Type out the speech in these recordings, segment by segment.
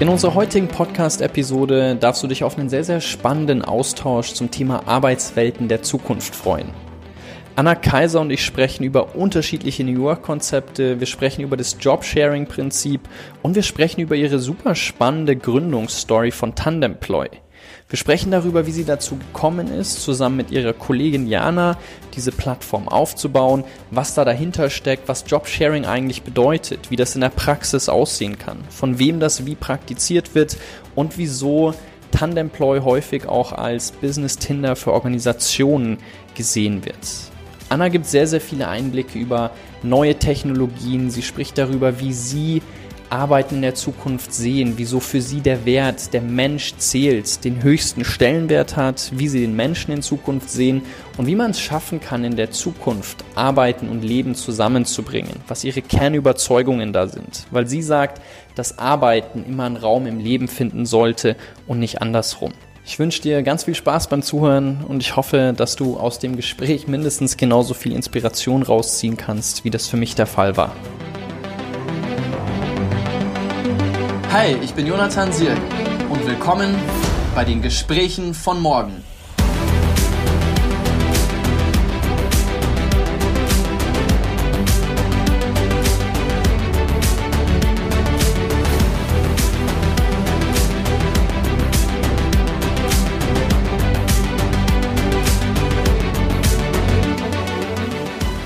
In unserer heutigen Podcast-Episode darfst du dich auf einen sehr, sehr spannenden Austausch zum Thema Arbeitswelten der Zukunft freuen. Anna Kaiser und ich sprechen über unterschiedliche New York-Konzepte, wir sprechen über das Job-Sharing-Prinzip und wir sprechen über ihre super spannende Gründungsstory von Tandemploy. Wir sprechen darüber, wie sie dazu gekommen ist, zusammen mit ihrer Kollegin Jana diese Plattform aufzubauen, was da dahinter steckt, was Jobsharing eigentlich bedeutet, wie das in der Praxis aussehen kann, von wem das wie praktiziert wird und wieso Tandemploy häufig auch als Business Tinder für Organisationen gesehen wird. Anna gibt sehr, sehr viele Einblicke über neue Technologien. Sie spricht darüber, wie sie Arbeiten in der Zukunft sehen, wieso für sie der Wert, der Mensch zählt, den höchsten Stellenwert hat, wie sie den Menschen in Zukunft sehen und wie man es schaffen kann, in der Zukunft Arbeiten und Leben zusammenzubringen, was ihre Kernüberzeugungen da sind. Weil sie sagt, dass Arbeiten immer einen Raum im Leben finden sollte und nicht andersrum. Ich wünsche dir ganz viel Spaß beim Zuhören und ich hoffe, dass du aus dem Gespräch mindestens genauso viel Inspiration rausziehen kannst, wie das für mich der Fall war. Hi, ich bin Jonathan Sierk und willkommen bei den Gesprächen von morgen.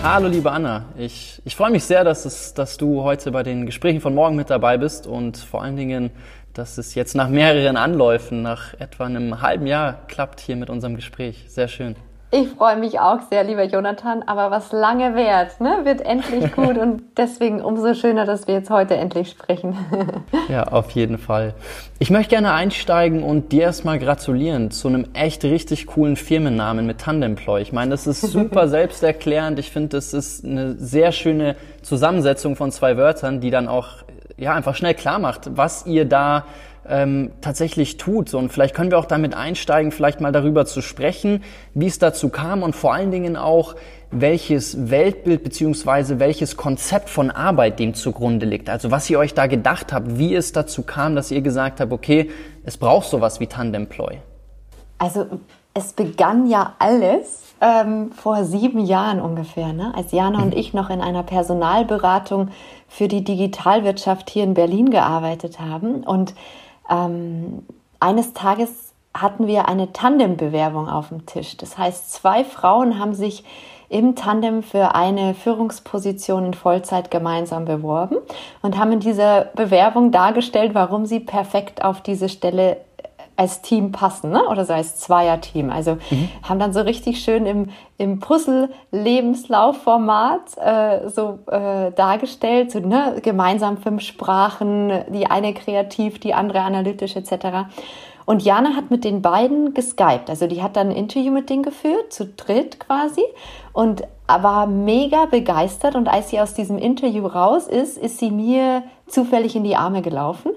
Hallo liebe Anna, ich, ich freue mich sehr, dass, es, dass du heute bei den Gesprächen von morgen mit dabei bist und vor allen Dingen, dass es jetzt nach mehreren Anläufen, nach etwa einem halben Jahr klappt hier mit unserem Gespräch. Sehr schön. Ich freue mich auch sehr, lieber Jonathan, aber was lange währt, ne, wird endlich gut und deswegen umso schöner, dass wir jetzt heute endlich sprechen. ja, auf jeden Fall. Ich möchte gerne einsteigen und dir erstmal gratulieren zu einem echt richtig coolen Firmennamen mit Tandemploy. Ich meine, das ist super selbsterklärend. Ich finde, das ist eine sehr schöne Zusammensetzung von zwei Wörtern, die dann auch ja einfach schnell klar macht, was ihr da ähm, tatsächlich tut. Und vielleicht können wir auch damit einsteigen, vielleicht mal darüber zu sprechen, wie es dazu kam und vor allen Dingen auch, welches Weltbild beziehungsweise welches Konzept von Arbeit dem zugrunde liegt. Also was ihr euch da gedacht habt, wie es dazu kam, dass ihr gesagt habt, okay, es braucht sowas wie Tandemploy. Also es begann ja alles ähm, vor sieben Jahren ungefähr, ne? als Jana und ich noch in einer Personalberatung für die Digitalwirtschaft hier in Berlin gearbeitet haben. Und ähm, eines Tages hatten wir eine Tandembewerbung auf dem Tisch. Das heißt, zwei Frauen haben sich im Tandem für eine Führungsposition in Vollzeit gemeinsam beworben und haben in dieser Bewerbung dargestellt, warum sie perfekt auf diese Stelle als Team passen, ne? oder so als Zweierteam. Also mhm. haben dann so richtig schön im, im Puzzle-Lebenslaufformat äh, so äh, dargestellt, so ne? gemeinsam fünf Sprachen, die eine kreativ, die andere analytisch etc. Und Jana hat mit den beiden geskypt. Also die hat dann ein Interview mit denen geführt, zu dritt quasi, und war mega begeistert. Und als sie aus diesem Interview raus ist, ist sie mir zufällig in die Arme gelaufen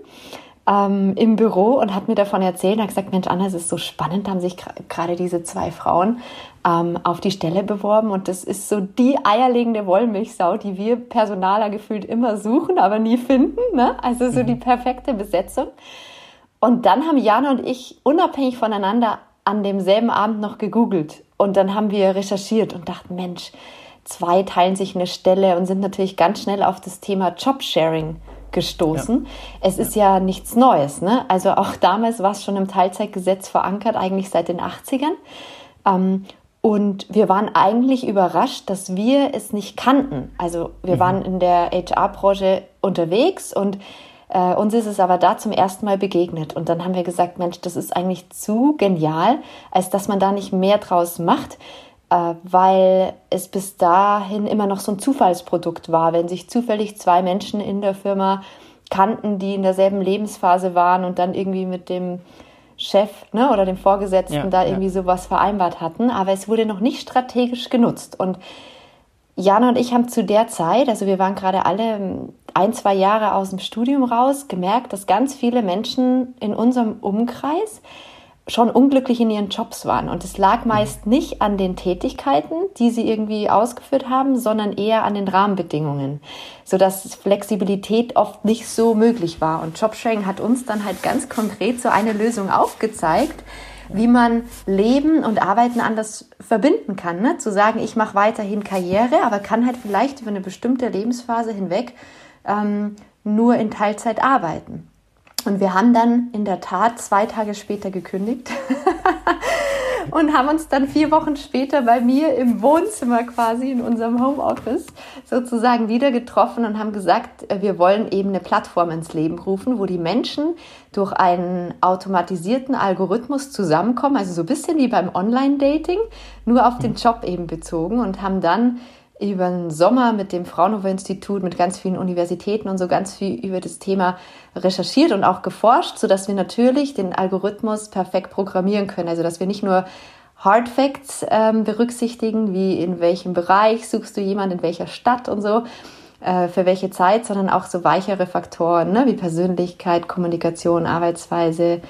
ähm, im Büro und hat mir davon erzählt und hat gesagt, Mensch, Anna, es ist so spannend, da haben sich gerade diese zwei Frauen ähm, auf die Stelle beworben und das ist so die eierlegende Wollmilchsau, die wir Personaler gefühlt immer suchen, aber nie finden. Ne? Also so mhm. die perfekte Besetzung. Und dann haben Jana und ich unabhängig voneinander an demselben Abend noch gegoogelt und dann haben wir recherchiert und dachten, Mensch, zwei teilen sich eine Stelle und sind natürlich ganz schnell auf das Thema Jobsharing gestoßen. Ja. Es ist ja. ja nichts Neues. Ne? Also auch damals war es schon im Teilzeitgesetz verankert, eigentlich seit den 80ern. Ähm, und wir waren eigentlich überrascht, dass wir es nicht kannten. Also wir mhm. waren in der HR-Branche unterwegs und äh, uns ist es aber da zum ersten Mal begegnet. Und dann haben wir gesagt, Mensch, das ist eigentlich zu genial, als dass man da nicht mehr draus macht weil es bis dahin immer noch so ein Zufallsprodukt war. Wenn sich zufällig zwei Menschen in der Firma kannten, die in derselben Lebensphase waren und dann irgendwie mit dem Chef ne, oder dem Vorgesetzten ja, da irgendwie ja. sowas vereinbart hatten. Aber es wurde noch nicht strategisch genutzt. Und Jana und ich haben zu der Zeit, also wir waren gerade alle ein, zwei Jahre aus dem Studium raus, gemerkt, dass ganz viele Menschen in unserem Umkreis schon unglücklich in ihren Jobs waren. Und es lag meist nicht an den Tätigkeiten, die sie irgendwie ausgeführt haben, sondern eher an den Rahmenbedingungen, sodass Flexibilität oft nicht so möglich war. Und Jobsharing hat uns dann halt ganz konkret so eine Lösung aufgezeigt, wie man Leben und Arbeiten anders verbinden kann. Ne? Zu sagen, ich mache weiterhin Karriere, aber kann halt vielleicht über eine bestimmte Lebensphase hinweg ähm, nur in Teilzeit arbeiten. Und wir haben dann in der Tat zwei Tage später gekündigt und haben uns dann vier Wochen später bei mir im Wohnzimmer quasi in unserem Homeoffice sozusagen wieder getroffen und haben gesagt, äh, wir wollen eben eine Plattform ins Leben rufen, wo die Menschen durch einen automatisierten Algorithmus zusammenkommen, also so ein bisschen wie beim Online-Dating, nur auf den. Job eben bezogen und haben dann über den Sommer mit dem Fraunhofer Institut, mit ganz vielen Universitäten und so ganz viel über das Thema recherchiert und auch geforscht, sodass wir natürlich den Algorithmus perfekt programmieren können. Also dass wir nicht nur Hard Facts ähm, berücksichtigen, wie in welchem Bereich suchst du jemanden, in welcher Stadt und so, äh, für welche Zeit, sondern auch so weichere Faktoren ne, wie Persönlichkeit, Kommunikation, Arbeitsweise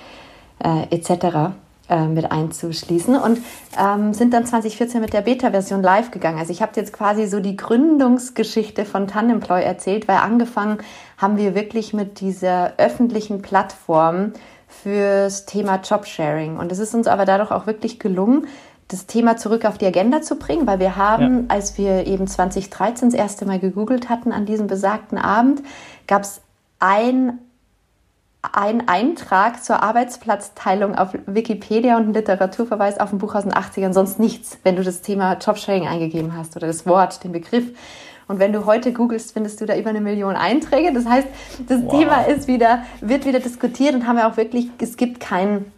äh, etc äh, mit einzuschließen und ähm, sind dann 2014 mit der Beta-Version live gegangen. Also ich habe jetzt quasi so die Gründungsgeschichte von Tandemploy erzählt, weil angefangen haben wir wirklich mit dieser öffentlichen Plattform fürs Thema Jobsharing. Und es ist uns aber dadurch auch wirklich gelungen, das Thema zurück auf die Agenda zu bringen, weil wir haben, ja. als wir eben 2013 das erste Mal gegoogelt hatten an diesem besagten Abend, gab es ein ein Eintrag zur Arbeitsplatzteilung auf Wikipedia und ein Literaturverweis auf ein Buch aus den 80ern, sonst nichts, wenn du das Thema Jobsharing eingegeben hast oder das Wort, den Begriff. Und wenn du heute googelst, findest du da über eine Million Einträge. Das heißt, das wow. Thema ist wieder, wird wieder diskutiert und haben wir auch wirklich, es gibt keinen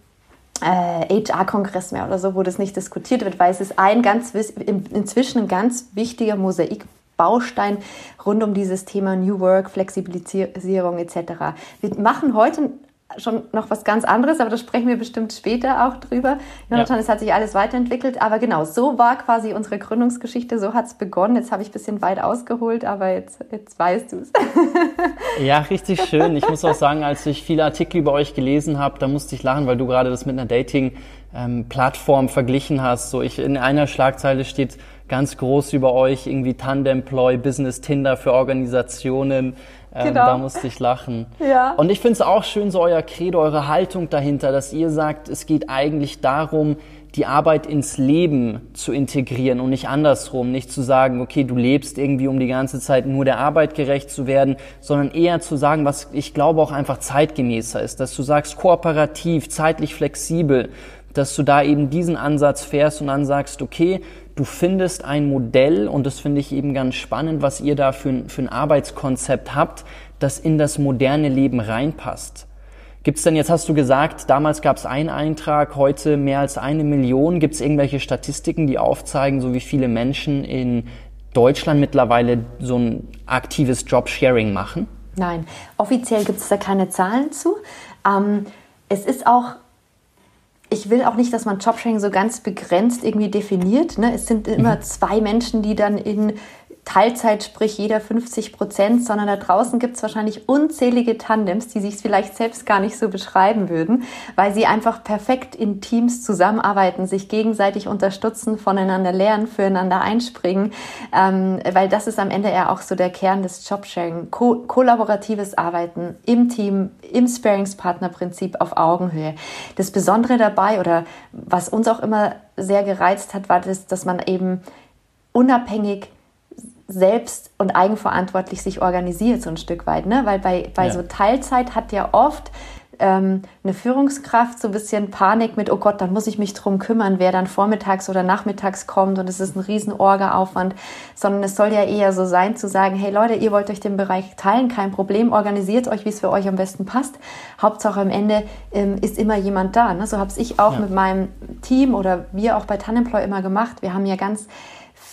äh, HR-Kongress mehr oder so, wo das nicht diskutiert wird, weil es ist ein ganz, inzwischen ein ganz wichtiger Mosaik Baustein rund um dieses Thema New Work, Flexibilisierung etc. Wir machen heute schon noch was ganz anderes, aber da sprechen wir bestimmt später auch drüber. Jonathan, ja. es hat sich alles weiterentwickelt, aber genau, so war quasi unsere Gründungsgeschichte, so hat es begonnen. Jetzt habe ich ein bisschen weit ausgeholt, aber jetzt, jetzt weißt du es. ja, richtig schön. Ich muss auch sagen, als ich viele Artikel über euch gelesen habe, da musste ich lachen, weil du gerade das mit einer Dating-Plattform ähm, verglichen hast. So, ich in einer Schlagzeile steht ganz groß über euch, irgendwie Tandemploy, Business Tinder für Organisationen. Ähm, genau. Da musste ich lachen. Ja. Und ich finde es auch schön, so euer Credo, eure Haltung dahinter, dass ihr sagt, es geht eigentlich darum, die Arbeit ins Leben zu integrieren und nicht andersrum, nicht zu sagen, okay, du lebst irgendwie, um die ganze Zeit nur der Arbeit gerecht zu werden, sondern eher zu sagen, was ich glaube auch einfach zeitgemäßer ist, dass du sagst, kooperativ, zeitlich flexibel, dass du da eben diesen Ansatz fährst und dann sagst, okay, du findest ein Modell, und das finde ich eben ganz spannend, was ihr da für, für ein Arbeitskonzept habt, das in das moderne Leben reinpasst. Gibt es denn, jetzt hast du gesagt, damals gab es einen Eintrag, heute mehr als eine Million. Gibt es irgendwelche Statistiken, die aufzeigen, so wie viele Menschen in Deutschland mittlerweile so ein aktives Jobsharing machen? Nein, offiziell gibt es da keine Zahlen zu. Ähm, es ist auch ich will auch nicht, dass man Jobsharing so ganz begrenzt irgendwie definiert. Ne? Es sind immer mhm. zwei Menschen, die dann in Teilzeit, sprich jeder 50 Prozent, sondern da draußen gibt es wahrscheinlich unzählige Tandems, die sich vielleicht selbst gar nicht so beschreiben würden, weil sie einfach perfekt in Teams zusammenarbeiten, sich gegenseitig unterstützen, voneinander lernen, füreinander einspringen, ähm, weil das ist am Ende ja auch so der Kern des Jobsharing. Ko kollaboratives Arbeiten im Team, im Sparingspartnerprinzip auf Augenhöhe. Das Besondere dabei oder was uns auch immer sehr gereizt hat, war das, dass man eben unabhängig selbst und eigenverantwortlich sich organisiert, so ein Stück weit. Ne? Weil bei, bei ja. so Teilzeit hat ja oft ähm, eine Führungskraft so ein bisschen Panik mit, oh Gott, dann muss ich mich drum kümmern, wer dann vormittags oder nachmittags kommt und es ist ein riesen Orga-Aufwand, sondern es soll ja eher so sein zu sagen, hey Leute, ihr wollt euch den Bereich teilen, kein Problem, organisiert euch, wie es für euch am besten passt. Hauptsache am Ende ähm, ist immer jemand da. Ne? So habe ich auch ja. mit meinem Team oder wir auch bei Tanemploy immer gemacht. Wir haben ja ganz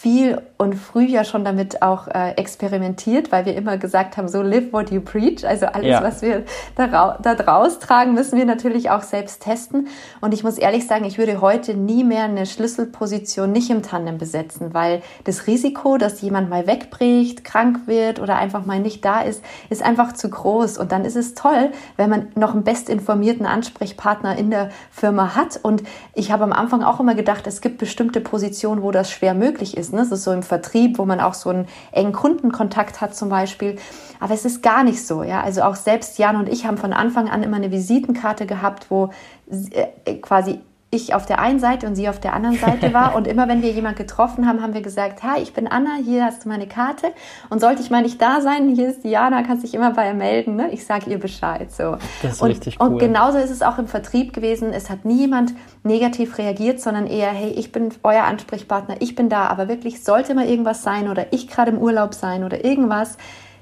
viel und früh ja schon damit auch äh, experimentiert, weil wir immer gesagt haben, so live what you preach. Also alles, ja. was wir da, da draus tragen, müssen wir natürlich auch selbst testen. Und ich muss ehrlich sagen, ich würde heute nie mehr eine Schlüsselposition nicht im Tandem besetzen, weil das Risiko, dass jemand mal wegbricht, krank wird oder einfach mal nicht da ist, ist einfach zu groß. Und dann ist es toll, wenn man noch einen bestinformierten Ansprechpartner in der Firma hat. Und ich habe am Anfang auch immer gedacht, es gibt bestimmte Positionen, wo das schwer möglich ist. Ne? Das ist so im Vertrieb, wo man auch so einen engen Kundenkontakt hat zum Beispiel. Aber es ist gar nicht so. Ja? Also auch selbst Jan und ich haben von Anfang an immer eine Visitenkarte gehabt, wo äh, quasi ich auf der einen Seite und sie auf der anderen Seite war. Und immer wenn wir jemanden getroffen haben, haben wir gesagt, hi, ich bin Anna, hier hast du meine Karte. Und sollte ich mal nicht da sein, hier ist Diana, kannst dich immer bei ihr melden. Ne? Ich sage ihr Bescheid. So. Das ist und, richtig cool. Und genauso ist es auch im Vertrieb gewesen. Es hat nie jemand negativ reagiert, sondern eher, hey, ich bin euer Ansprechpartner, ich bin da. Aber wirklich, sollte mal irgendwas sein oder ich gerade im Urlaub sein oder irgendwas,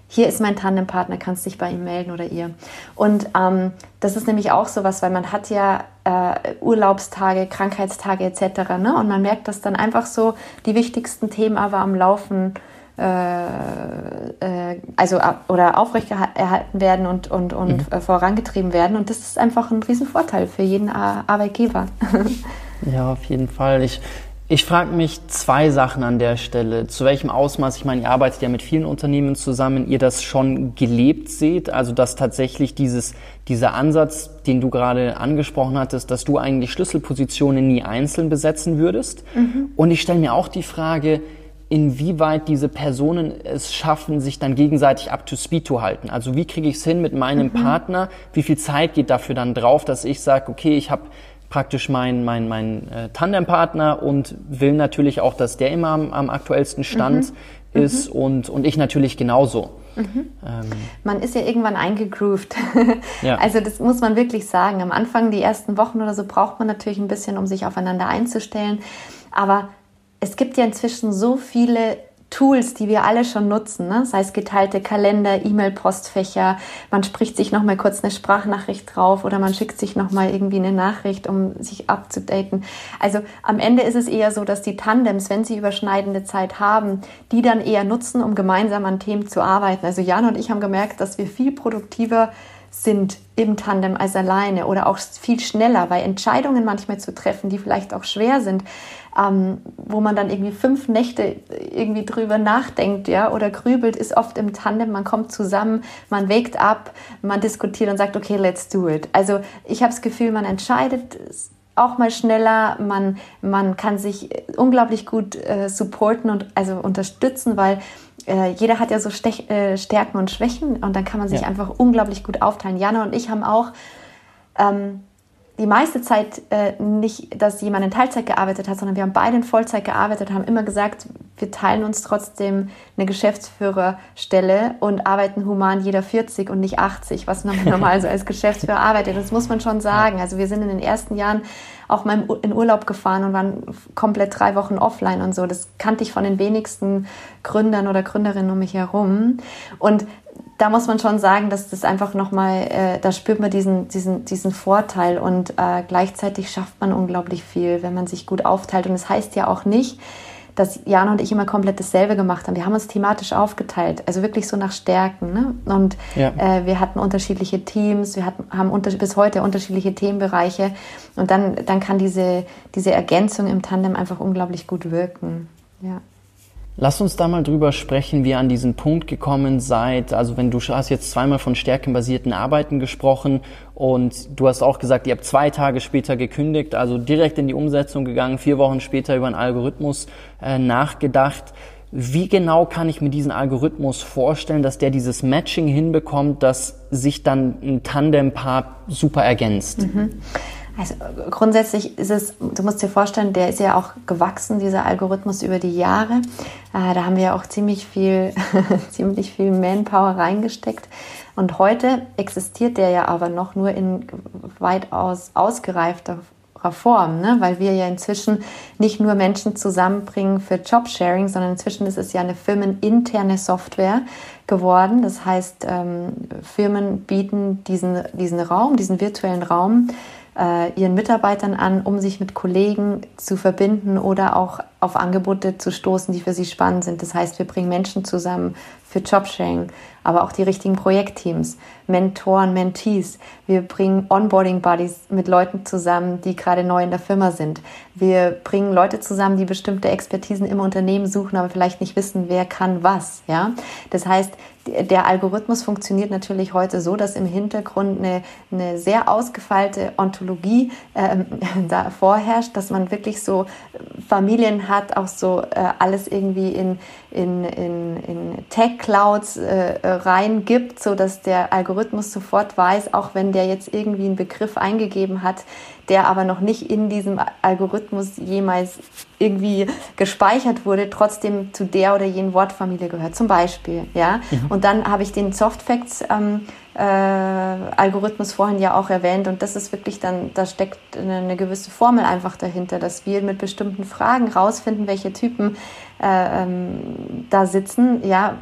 hier ist mein Tandempartner, kannst dich bei ihm melden oder ihr. Und ähm, das ist nämlich auch sowas, weil man hat ja äh, Urlaubstage, Krankheitstage etc. Ne? Und man merkt, dass dann einfach so die wichtigsten Themen aber am Laufen äh, äh, also oder aufrechterhalten werden und, und, und mhm. vorangetrieben werden. Und das ist einfach ein Riesenvorteil für jeden Arbeitgeber. ja, auf jeden Fall. Ich, ich frage mich zwei Sachen an der Stelle. Zu welchem Ausmaß, ich meine, ihr arbeitet ja mit vielen Unternehmen zusammen, ihr das schon gelebt seht, also dass tatsächlich dieses, dieser Ansatz, den du gerade angesprochen hattest, dass du eigentlich Schlüsselpositionen nie einzeln besetzen würdest. Mhm. Und ich stelle mir auch die Frage, inwieweit diese Personen es schaffen, sich dann gegenseitig up to speed zu halten. Also wie kriege ich es hin mit meinem mhm. Partner? Wie viel Zeit geht dafür dann drauf, dass ich sage, okay, ich habe praktisch mein, mein, mein äh, Tandempartner und will natürlich auch, dass der immer am, am aktuellsten Stand mhm. ist mhm. Und, und ich natürlich genauso. Mhm. Ähm. Man ist ja irgendwann eingegroovt. ja. Also das muss man wirklich sagen. Am Anfang, die ersten Wochen oder so, braucht man natürlich ein bisschen, um sich aufeinander einzustellen. Aber es gibt ja inzwischen so viele Tools, die wir alle schon nutzen, ne? sei es geteilte Kalender, E-Mail-Postfächer, man spricht sich nochmal kurz eine Sprachnachricht drauf oder man schickt sich nochmal irgendwie eine Nachricht, um sich abzudaten. Also am Ende ist es eher so, dass die Tandems, wenn sie überschneidende Zeit haben, die dann eher nutzen, um gemeinsam an Themen zu arbeiten. Also Jan und ich haben gemerkt, dass wir viel produktiver sind im Tandem als alleine oder auch viel schneller, weil Entscheidungen manchmal zu treffen, die vielleicht auch schwer sind, ähm, wo man dann irgendwie fünf Nächte irgendwie drüber nachdenkt, ja, oder grübelt, ist oft im Tandem. Man kommt zusammen, man wägt ab, man diskutiert und sagt, okay, let's do it. Also ich habe das Gefühl, man entscheidet auch mal schneller, man, man kann sich unglaublich gut äh, supporten und also unterstützen, weil äh, jeder hat ja so Stech, äh, Stärken und Schwächen und dann kann man sich ja. einfach unglaublich gut aufteilen. Jana und ich haben auch ähm, die meiste Zeit äh, nicht, dass jemand in Teilzeit gearbeitet hat, sondern wir haben beide in Vollzeit gearbeitet, haben immer gesagt, wir teilen uns trotzdem eine Geschäftsführerstelle und arbeiten human jeder 40 und nicht 80, was man normal so als Geschäftsführer arbeitet. Das muss man schon sagen. Also wir sind in den ersten Jahren auch mal in Urlaub gefahren und waren komplett drei Wochen offline und so. Das kannte ich von den wenigsten Gründern oder Gründerinnen um mich herum. Und da muss man schon sagen, dass das einfach nochmal, äh, da spürt man diesen, diesen, diesen Vorteil und äh, gleichzeitig schafft man unglaublich viel, wenn man sich gut aufteilt. Und das heißt ja auch nicht, dass Jana und ich immer komplett dasselbe gemacht haben. Wir haben uns thematisch aufgeteilt, also wirklich so nach Stärken. Ne? Und ja. äh, wir hatten unterschiedliche Teams, wir hatten, haben unter, bis heute unterschiedliche Themenbereiche. Und dann, dann kann diese, diese Ergänzung im Tandem einfach unglaublich gut wirken. Ja. Lass uns da mal drüber sprechen, wie ihr an diesen Punkt gekommen seid. Also wenn du hast jetzt zweimal von stärkenbasierten Arbeiten gesprochen und du hast auch gesagt, ihr habt zwei Tage später gekündigt, also direkt in die Umsetzung gegangen, vier Wochen später über einen Algorithmus äh, nachgedacht. Wie genau kann ich mir diesen Algorithmus vorstellen, dass der dieses Matching hinbekommt, dass sich dann ein Tandempaar super ergänzt? Mhm. Also grundsätzlich ist es, du musst dir vorstellen, der ist ja auch gewachsen, dieser Algorithmus über die Jahre. Äh, da haben wir ja auch ziemlich viel, ziemlich viel Manpower reingesteckt. Und heute existiert der ja aber noch nur in weitaus ausgereifter Form, ne? weil wir ja inzwischen nicht nur Menschen zusammenbringen für Jobsharing, sondern inzwischen ist es ja eine firmeninterne Software geworden. Das heißt, ähm, Firmen bieten diesen, diesen Raum, diesen virtuellen Raum äh, ihren Mitarbeitern an, um sich mit Kollegen zu verbinden oder auch auf Angebote zu stoßen, die für sie spannend sind. Das heißt, wir bringen Menschen zusammen für Jobsharing, aber auch die richtigen Projektteams, Mentoren, Mentees. Wir bringen Onboarding Buddies mit Leuten zusammen, die gerade neu in der Firma sind. Wir bringen Leute zusammen, die bestimmte Expertisen im Unternehmen suchen, aber vielleicht nicht wissen, wer kann was. Ja, das heißt, der Algorithmus funktioniert natürlich heute so, dass im Hintergrund eine, eine sehr ausgefeilte Ontologie äh, da vorherrscht, dass man wirklich so Familien hat, auch so äh, alles irgendwie in, in, in, in Tech-Clouds äh, reingibt, so dass der Algorithmus sofort weiß, auch wenn der jetzt irgendwie einen Begriff eingegeben hat, der aber noch nicht in diesem Algorithmus jemals irgendwie gespeichert wurde, trotzdem zu der oder jenen Wortfamilie gehört. Zum Beispiel, ja. Mhm. Und dann habe ich den Softfacts ähm, äh, Algorithmus vorhin ja auch erwähnt und das ist wirklich dann, da steckt eine, eine gewisse Formel einfach dahinter, dass wir mit bestimmten Fragen rausfinden, welche Typen äh, ähm, da sitzen, ja,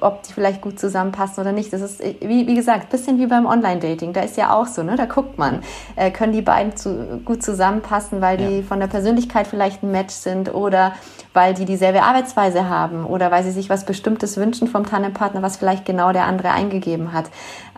ob die vielleicht gut zusammenpassen oder nicht. Das ist, wie, wie gesagt, ein bisschen wie beim Online-Dating. Da ist ja auch so, ne? Da guckt man, äh, können die beiden zu, gut zusammenpassen, weil die ja. von der Persönlichkeit vielleicht ein Match sind oder weil die dieselbe Arbeitsweise haben oder weil sie sich was Bestimmtes wünschen vom Tandempartner, was vielleicht genau der andere eingegeben hat.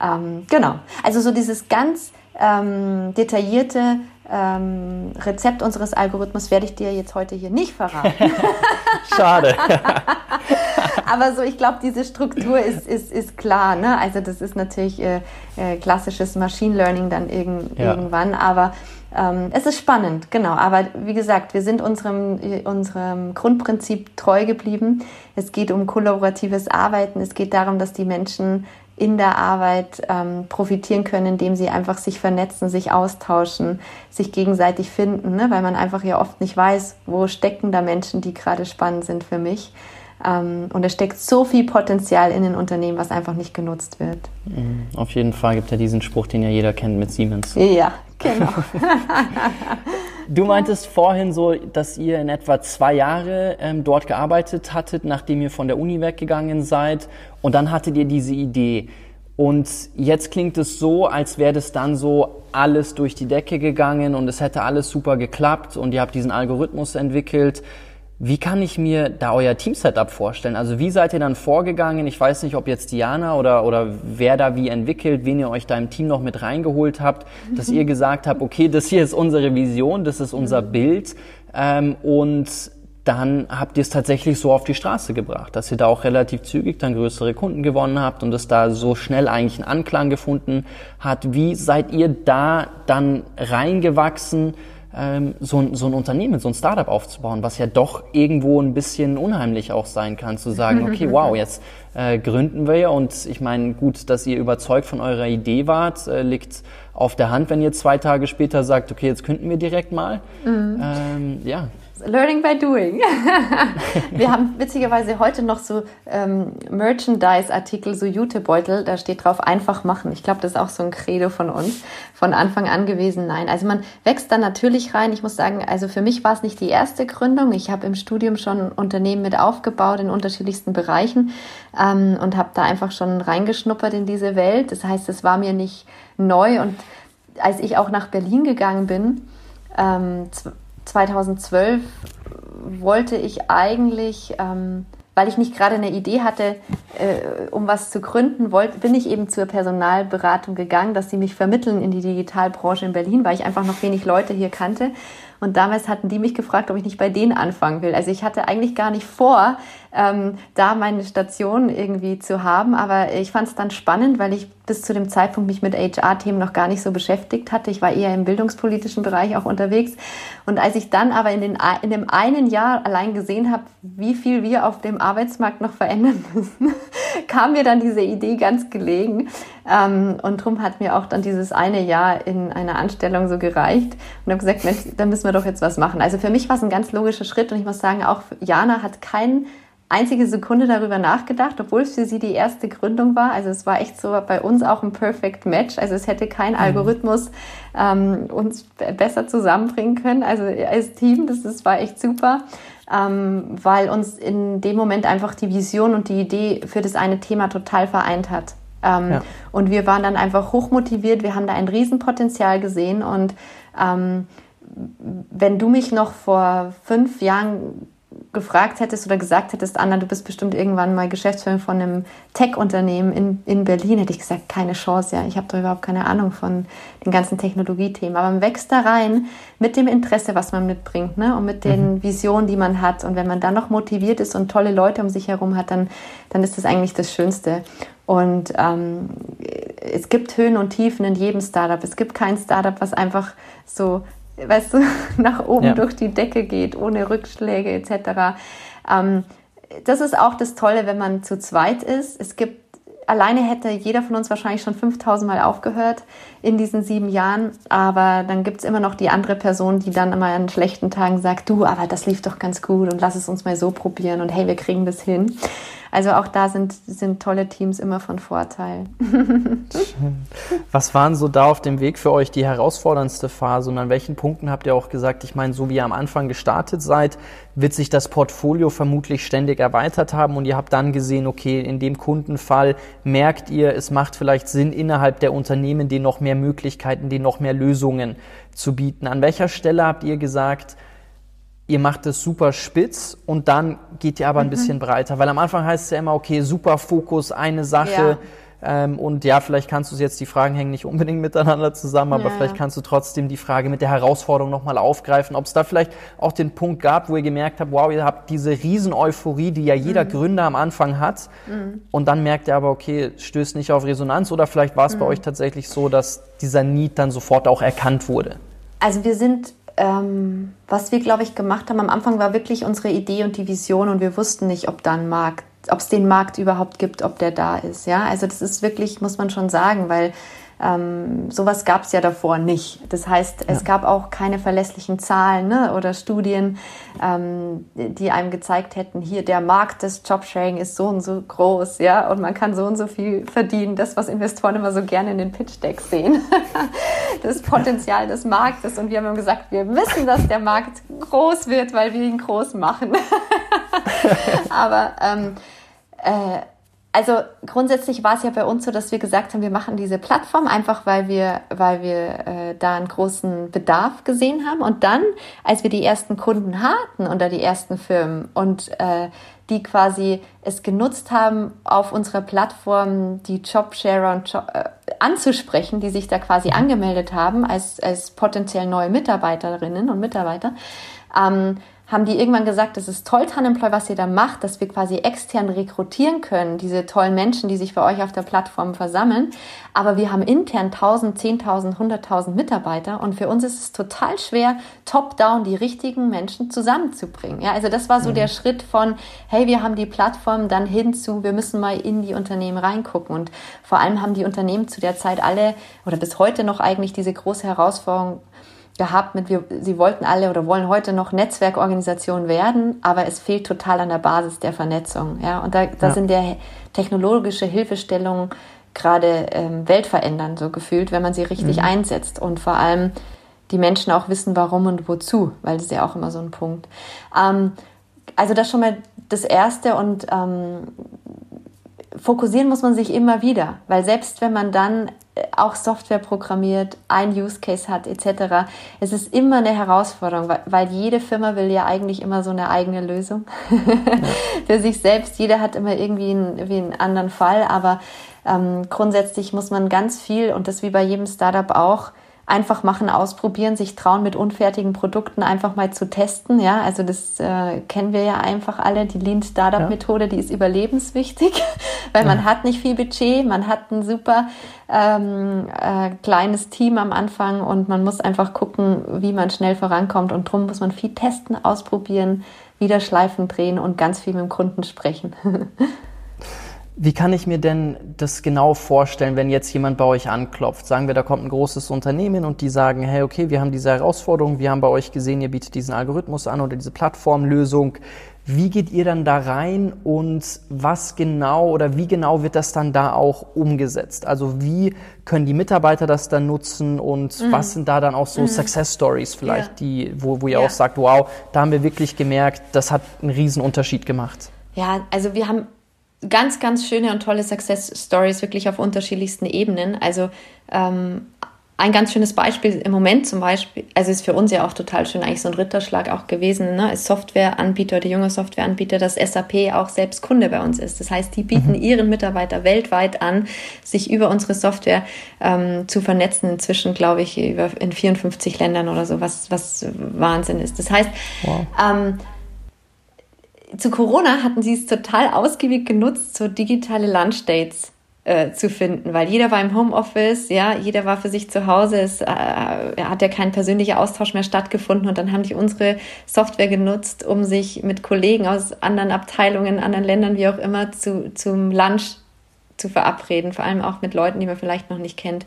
Ähm, genau. Also so dieses ganz ähm, detaillierte ähm, Rezept unseres Algorithmus werde ich dir jetzt heute hier nicht verraten. Schade. Aber so, ich glaube, diese Struktur ist, ist, ist klar. Ne? Also das ist natürlich äh, äh, klassisches Machine Learning dann irg ja. irgendwann. Aber ähm, es ist spannend, genau. Aber wie gesagt, wir sind unserem, unserem Grundprinzip treu geblieben. Es geht um kollaboratives Arbeiten. Es geht darum, dass die Menschen in der Arbeit ähm, profitieren können, indem sie einfach sich vernetzen, sich austauschen, sich gegenseitig finden, ne? weil man einfach ja oft nicht weiß, wo stecken da Menschen, die gerade spannend sind für mich. Ähm, und es steckt so viel Potenzial in den Unternehmen, was einfach nicht genutzt wird. Mhm. Auf jeden Fall gibt es ja diesen Spruch, den ja jeder kennt mit Siemens. Ja, genau. Du meintest vorhin so, dass ihr in etwa zwei Jahre ähm, dort gearbeitet hattet, nachdem ihr von der Uni weggegangen seid. Und dann hattet ihr diese Idee. Und jetzt klingt es so, als wäre das dann so alles durch die Decke gegangen und es hätte alles super geklappt und ihr habt diesen Algorithmus entwickelt. Wie kann ich mir da euer Team-Setup vorstellen? Also wie seid ihr dann vorgegangen? Ich weiß nicht, ob jetzt Diana oder, oder wer da wie entwickelt, wen ihr euch da im Team noch mit reingeholt habt, dass ihr gesagt habt, okay, das hier ist unsere Vision, das ist unser Bild ähm, und dann habt ihr es tatsächlich so auf die Straße gebracht, dass ihr da auch relativ zügig dann größere Kunden gewonnen habt und es da so schnell eigentlich einen Anklang gefunden hat. Wie seid ihr da dann reingewachsen? Ähm, so, ein, so ein Unternehmen, so ein Startup aufzubauen, was ja doch irgendwo ein bisschen unheimlich auch sein kann, zu sagen, okay, wow, jetzt äh, gründen wir ja und ich meine, gut, dass ihr überzeugt von eurer Idee wart, äh, liegt auf der Hand, wenn ihr zwei Tage später sagt, okay, jetzt könnten wir direkt mal. Mhm. Ähm, ja. Learning by doing. wir haben witzigerweise heute noch so ähm, Merchandise-Artikel, so Jutebeutel, da steht drauf einfach machen. Ich glaube, das ist auch so ein Credo von uns, von Anfang an gewesen. Nein, also man wächst dann natürlich rein. Ich muss sagen, also für mich war es nicht die erste Gründung. Ich habe im Studium schon Unternehmen mit aufgebaut in unterschiedlichsten Bereichen ähm, und habe da einfach schon reingeschnuppert in diese Welt. Das heißt, es war mir nicht neu und als ich auch nach Berlin gegangen bin, ähm, 2012 wollte ich eigentlich, ähm, weil ich nicht gerade eine Idee hatte, äh, um was zu gründen, wollte, bin ich eben zur Personalberatung gegangen, dass sie mich vermitteln in die Digitalbranche in Berlin, weil ich einfach noch wenig Leute hier kannte. Und damals hatten die mich gefragt, ob ich nicht bei denen anfangen will. Also ich hatte eigentlich gar nicht vor, ähm, da meine Station irgendwie zu haben, aber ich fand es dann spannend, weil ich bis zu dem Zeitpunkt mich mit HR-Themen noch gar nicht so beschäftigt hatte. Ich war eher im bildungspolitischen Bereich auch unterwegs. Und als ich dann aber in, den, in dem einen Jahr allein gesehen habe, wie viel wir auf dem Arbeitsmarkt noch verändern müssen, kam mir dann diese Idee ganz gelegen. Ähm, und darum hat mir auch dann dieses eine Jahr in einer Anstellung so gereicht und habe gesagt, da müssen wir doch jetzt was machen. Also für mich war es ein ganz logischer Schritt und ich muss sagen, auch Jana hat keinen einzige Sekunde darüber nachgedacht, obwohl es für sie die erste Gründung war. Also es war echt so bei uns auch ein Perfect Match. Also es hätte kein mhm. Algorithmus ähm, uns besser zusammenbringen können. Also als Team, das, das war echt super, ähm, weil uns in dem Moment einfach die Vision und die Idee für das eine Thema total vereint hat. Ähm, ja. Und wir waren dann einfach hochmotiviert. Wir haben da ein Riesenpotenzial gesehen und ähm, wenn du mich noch vor fünf Jahren gefragt hättest oder gesagt hättest, Anna, du bist bestimmt irgendwann mal Geschäftsführerin von einem Tech-Unternehmen in, in Berlin, hätte ich gesagt, keine Chance, ja. Ich habe da überhaupt keine Ahnung von den ganzen Technologiethemen. Aber man wächst da rein mit dem Interesse, was man mitbringt, ne? Und mit den mhm. Visionen, die man hat. Und wenn man dann noch motiviert ist und tolle Leute um sich herum hat, dann, dann ist das eigentlich das Schönste. Und ähm, es gibt Höhen und Tiefen in jedem Startup. Es gibt kein Startup, was einfach so weißt du, nach oben ja. durch die Decke geht, ohne Rückschläge etc. Ähm, das ist auch das Tolle, wenn man zu zweit ist. Es gibt alleine hätte jeder von uns wahrscheinlich schon 5000 Mal aufgehört in diesen sieben Jahren. Aber dann gibt es immer noch die andere Person, die dann immer an schlechten Tagen sagt, du, aber das lief doch ganz gut und lass es uns mal so probieren und hey, wir kriegen das hin. Also auch da sind, sind tolle Teams immer von Vorteil. Was waren so da auf dem Weg für euch die herausforderndste Phase und an welchen Punkten habt ihr auch gesagt, ich meine, so wie ihr am Anfang gestartet seid, wird sich das Portfolio vermutlich ständig erweitert haben und ihr habt dann gesehen, okay, in dem Kundenfall merkt ihr, es macht vielleicht Sinn, innerhalb der Unternehmen denen noch mehr Möglichkeiten, denen noch mehr Lösungen zu bieten. An welcher Stelle habt ihr gesagt, ihr macht es super spitz und dann geht ihr aber ein mhm. bisschen breiter. Weil am Anfang heißt es ja immer, okay, super Fokus, eine Sache. Ja. Ähm, und ja, vielleicht kannst du es jetzt, die Fragen hängen nicht unbedingt miteinander zusammen, aber ja. vielleicht kannst du trotzdem die Frage mit der Herausforderung nochmal aufgreifen, ob es da vielleicht auch den Punkt gab, wo ihr gemerkt habt, wow, ihr habt diese Riesen-Euphorie, die ja jeder mhm. Gründer am Anfang hat. Mhm. Und dann merkt ihr aber, okay, stößt nicht auf Resonanz oder vielleicht war es bei mhm. euch tatsächlich so, dass dieser Need dann sofort auch erkannt wurde. Also wir sind ähm, was wir, glaube ich, gemacht haben am Anfang war wirklich unsere Idee und die Vision und wir wussten nicht, ob da Markt, ob es den Markt überhaupt gibt, ob der da ist. Ja, also das ist wirklich, muss man schon sagen, weil ähm, sowas gab es ja davor nicht. Das heißt, es gab auch keine verlässlichen Zahlen ne, oder Studien, ähm, die einem gezeigt hätten, hier der Markt des Jobsharing ist so und so groß, ja, und man kann so und so viel verdienen. Das, was Investoren immer so gerne in den Pitch-Decks sehen. das Potenzial des Marktes. Und wir haben gesagt, wir wissen, dass der Markt groß wird, weil wir ihn groß machen. Aber ähm, äh, also grundsätzlich war es ja bei uns so, dass wir gesagt haben, wir machen diese Plattform einfach, weil wir, weil wir äh, da einen großen Bedarf gesehen haben. Und dann, als wir die ersten Kunden hatten oder die ersten Firmen und äh, die quasi es genutzt haben, auf unserer Plattform die Jobsharer und Job, äh, anzusprechen, die sich da quasi angemeldet haben als, als potenziell neue Mitarbeiterinnen und Mitarbeiter, ähm, haben die irgendwann gesagt, das ist toll, Tanemploy, was ihr da macht, dass wir quasi extern rekrutieren können, diese tollen Menschen, die sich bei euch auf der Plattform versammeln. Aber wir haben intern 1000, 10.000, 100.000 Mitarbeiter und für uns ist es total schwer, top-down die richtigen Menschen zusammenzubringen. Ja, also das war so mhm. der Schritt von, hey, wir haben die Plattform dann hinzu, wir müssen mal in die Unternehmen reingucken. Und vor allem haben die Unternehmen zu der Zeit alle oder bis heute noch eigentlich diese große Herausforderung, gehabt mit, wir, sie wollten alle oder wollen heute noch Netzwerkorganisation werden, aber es fehlt total an der Basis der Vernetzung. Ja? Und da, da ja. sind der technologische Hilfestellungen gerade ähm, weltverändernd so gefühlt, wenn man sie richtig mhm. einsetzt und vor allem die Menschen auch wissen, warum und wozu, weil das ist ja auch immer so ein Punkt. Ähm, also das schon mal das Erste und ähm, fokussieren muss man sich immer wieder, weil selbst wenn man dann auch Software programmiert, ein Use Case hat etc. Es ist immer eine Herausforderung, weil, jede Firma will ja eigentlich immer so eine eigene Lösung für sich selbst. Jeder hat immer irgendwie einen, wie einen anderen Fall, aber ähm, grundsätzlich muss man ganz viel und das wie bei jedem Startup auch einfach machen, ausprobieren, sich trauen, mit unfertigen Produkten einfach mal zu testen. Ja, also das äh, kennen wir ja einfach alle. Die Lean Startup Methode, die ist überlebenswichtig, weil man hat nicht viel Budget, man hat ein super ähm, äh, kleines Team am Anfang und man muss einfach gucken, wie man schnell vorankommt. Und darum muss man viel testen, ausprobieren, wieder Schleifen drehen und ganz viel mit dem Kunden sprechen. Wie kann ich mir denn das genau vorstellen, wenn jetzt jemand bei euch anklopft? Sagen wir, da kommt ein großes Unternehmen und die sagen, hey, okay, wir haben diese Herausforderung, wir haben bei euch gesehen, ihr bietet diesen Algorithmus an oder diese Plattformlösung. Wie geht ihr dann da rein und was genau oder wie genau wird das dann da auch umgesetzt? Also wie können die Mitarbeiter das dann nutzen und mhm. was sind da dann auch so mhm. Success Stories vielleicht, ja. die, wo, wo ihr ja. auch sagt, wow, da haben wir wirklich gemerkt, das hat einen riesen Unterschied gemacht? Ja, also wir haben ganz, ganz schöne und tolle Success Stories wirklich auf unterschiedlichsten Ebenen. Also ähm, ein ganz schönes Beispiel im Moment zum Beispiel, also ist für uns ja auch total schön eigentlich so ein Ritterschlag auch gewesen, ne, als Softwareanbieter oder junge Softwareanbieter, dass SAP auch selbst Kunde bei uns ist. Das heißt, die bieten mhm. ihren Mitarbeiter weltweit an, sich über unsere Software ähm, zu vernetzen. Inzwischen, glaube ich, über, in 54 Ländern oder so, was, was Wahnsinn ist. Das heißt, wow. ähm, zu Corona hatten sie es total ausgiebig genutzt, so digitale Lunchdates äh, zu finden, weil jeder war im Homeoffice, ja, jeder war für sich zu Hause, es äh, hat ja kein persönlicher Austausch mehr stattgefunden und dann haben die unsere Software genutzt, um sich mit Kollegen aus anderen Abteilungen, anderen Ländern, wie auch immer, zu, zum Lunch zu verabreden, vor allem auch mit Leuten, die man vielleicht noch nicht kennt.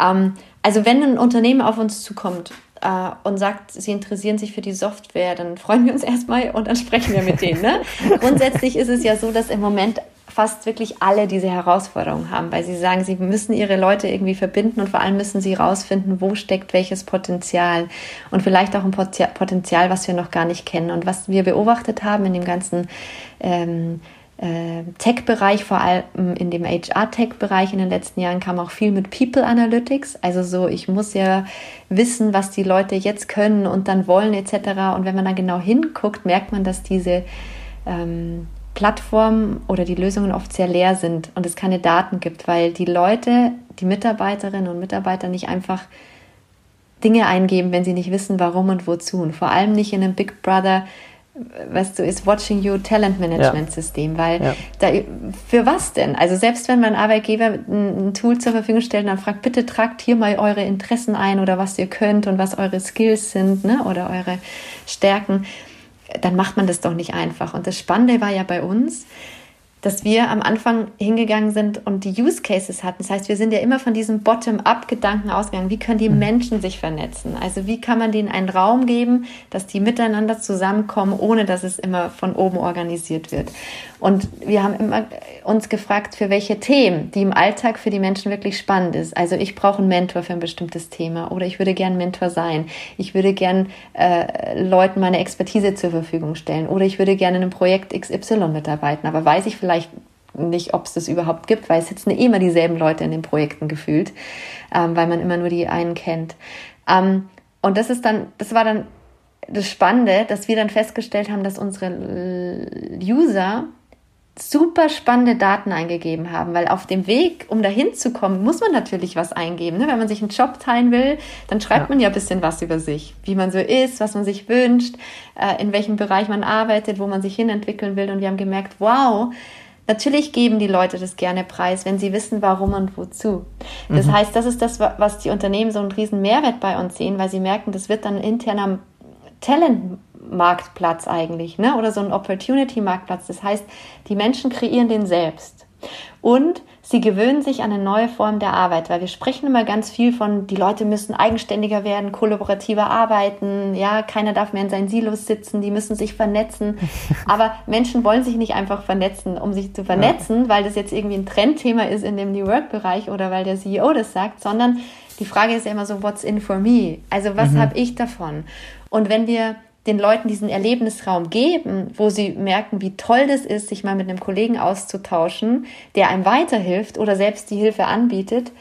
Ähm, also wenn ein Unternehmen auf uns zukommt äh, und sagt, sie interessieren sich für die Software, dann freuen wir uns erstmal und dann sprechen wir mit denen. Ne? Grundsätzlich ist es ja so, dass im Moment fast wirklich alle diese Herausforderungen haben, weil sie sagen, sie müssen ihre Leute irgendwie verbinden und vor allem müssen sie herausfinden, wo steckt welches Potenzial und vielleicht auch ein Potenzial, was wir noch gar nicht kennen. Und was wir beobachtet haben in dem ganzen ähm, äh, Tech-Bereich, vor allem in dem HR-Tech-Bereich in den letzten Jahren kam auch viel mit People Analytics. Also so, ich muss ja wissen, was die Leute jetzt können und dann wollen etc. Und wenn man dann genau hinguckt, merkt man, dass diese ähm, Plattformen oder die Lösungen oft sehr leer sind und es keine Daten gibt, weil die Leute, die Mitarbeiterinnen und Mitarbeiter nicht einfach Dinge eingeben, wenn sie nicht wissen, warum und wozu. Und vor allem nicht in einem Big Brother, weißt du, ist Watching You Talent Management System, weil ja. da, für was denn? Also selbst wenn mein Arbeitgeber ein, ein Tool zur Verfügung stellt und dann fragt, bitte tragt hier mal eure Interessen ein oder was ihr könnt und was eure Skills sind, ne, oder eure Stärken dann macht man das doch nicht einfach. Und das Spannende war ja bei uns, dass wir am Anfang hingegangen sind und die Use Cases hatten. Das heißt, wir sind ja immer von diesem Bottom-up-Gedanken ausgegangen. Wie können die mhm. Menschen sich vernetzen? Also wie kann man denen einen Raum geben, dass die miteinander zusammenkommen, ohne dass es immer von oben organisiert wird? Und wir haben immer uns gefragt, für welche Themen, die im Alltag für die Menschen wirklich spannend ist. Also ich brauche einen Mentor für ein bestimmtes Thema oder ich würde gern Mentor sein. Ich würde gern äh, Leuten meine Expertise zur Verfügung stellen oder ich würde gerne in einem Projekt XY mitarbeiten. Aber weiß ich vielleicht nicht, ob es das überhaupt gibt, weil es sitzen immer dieselben Leute in den Projekten gefühlt, ähm, weil man immer nur die einen kennt. Ähm, und das ist dann, das war dann das Spannende, dass wir dann festgestellt haben, dass unsere User super spannende Daten eingegeben haben, weil auf dem Weg, um dahin zu kommen, muss man natürlich was eingeben. Ne? Wenn man sich einen Job teilen will, dann schreibt ja. man ja ein bisschen was über sich, wie man so ist, was man sich wünscht, äh, in welchem Bereich man arbeitet, wo man sich hinentwickeln will. Und wir haben gemerkt, wow, Natürlich geben die Leute das gerne preis, wenn sie wissen, warum und wozu. Das mhm. heißt, das ist das, was die Unternehmen so einen riesen Mehrwert bei uns sehen, weil sie merken, das wird dann ein interner Talent Marktplatz eigentlich, ne? oder so ein Opportunity-Marktplatz. Das heißt, die Menschen kreieren den selbst. Und sie gewöhnen sich an eine neue Form der Arbeit, weil wir sprechen immer ganz viel von, die Leute müssen eigenständiger werden, kollaborativer arbeiten, ja, keiner darf mehr in seinen Silos sitzen, die müssen sich vernetzen. Aber Menschen wollen sich nicht einfach vernetzen, um sich zu vernetzen, ja. weil das jetzt irgendwie ein Trendthema ist in dem New Work-Bereich oder weil der CEO das sagt, sondern die Frage ist ja immer so, what's in for me? Also was mhm. habe ich davon? Und wenn wir den Leuten diesen Erlebnisraum geben, wo sie merken, wie toll das ist, sich mal mit einem Kollegen auszutauschen, der einem weiterhilft oder selbst die Hilfe anbietet,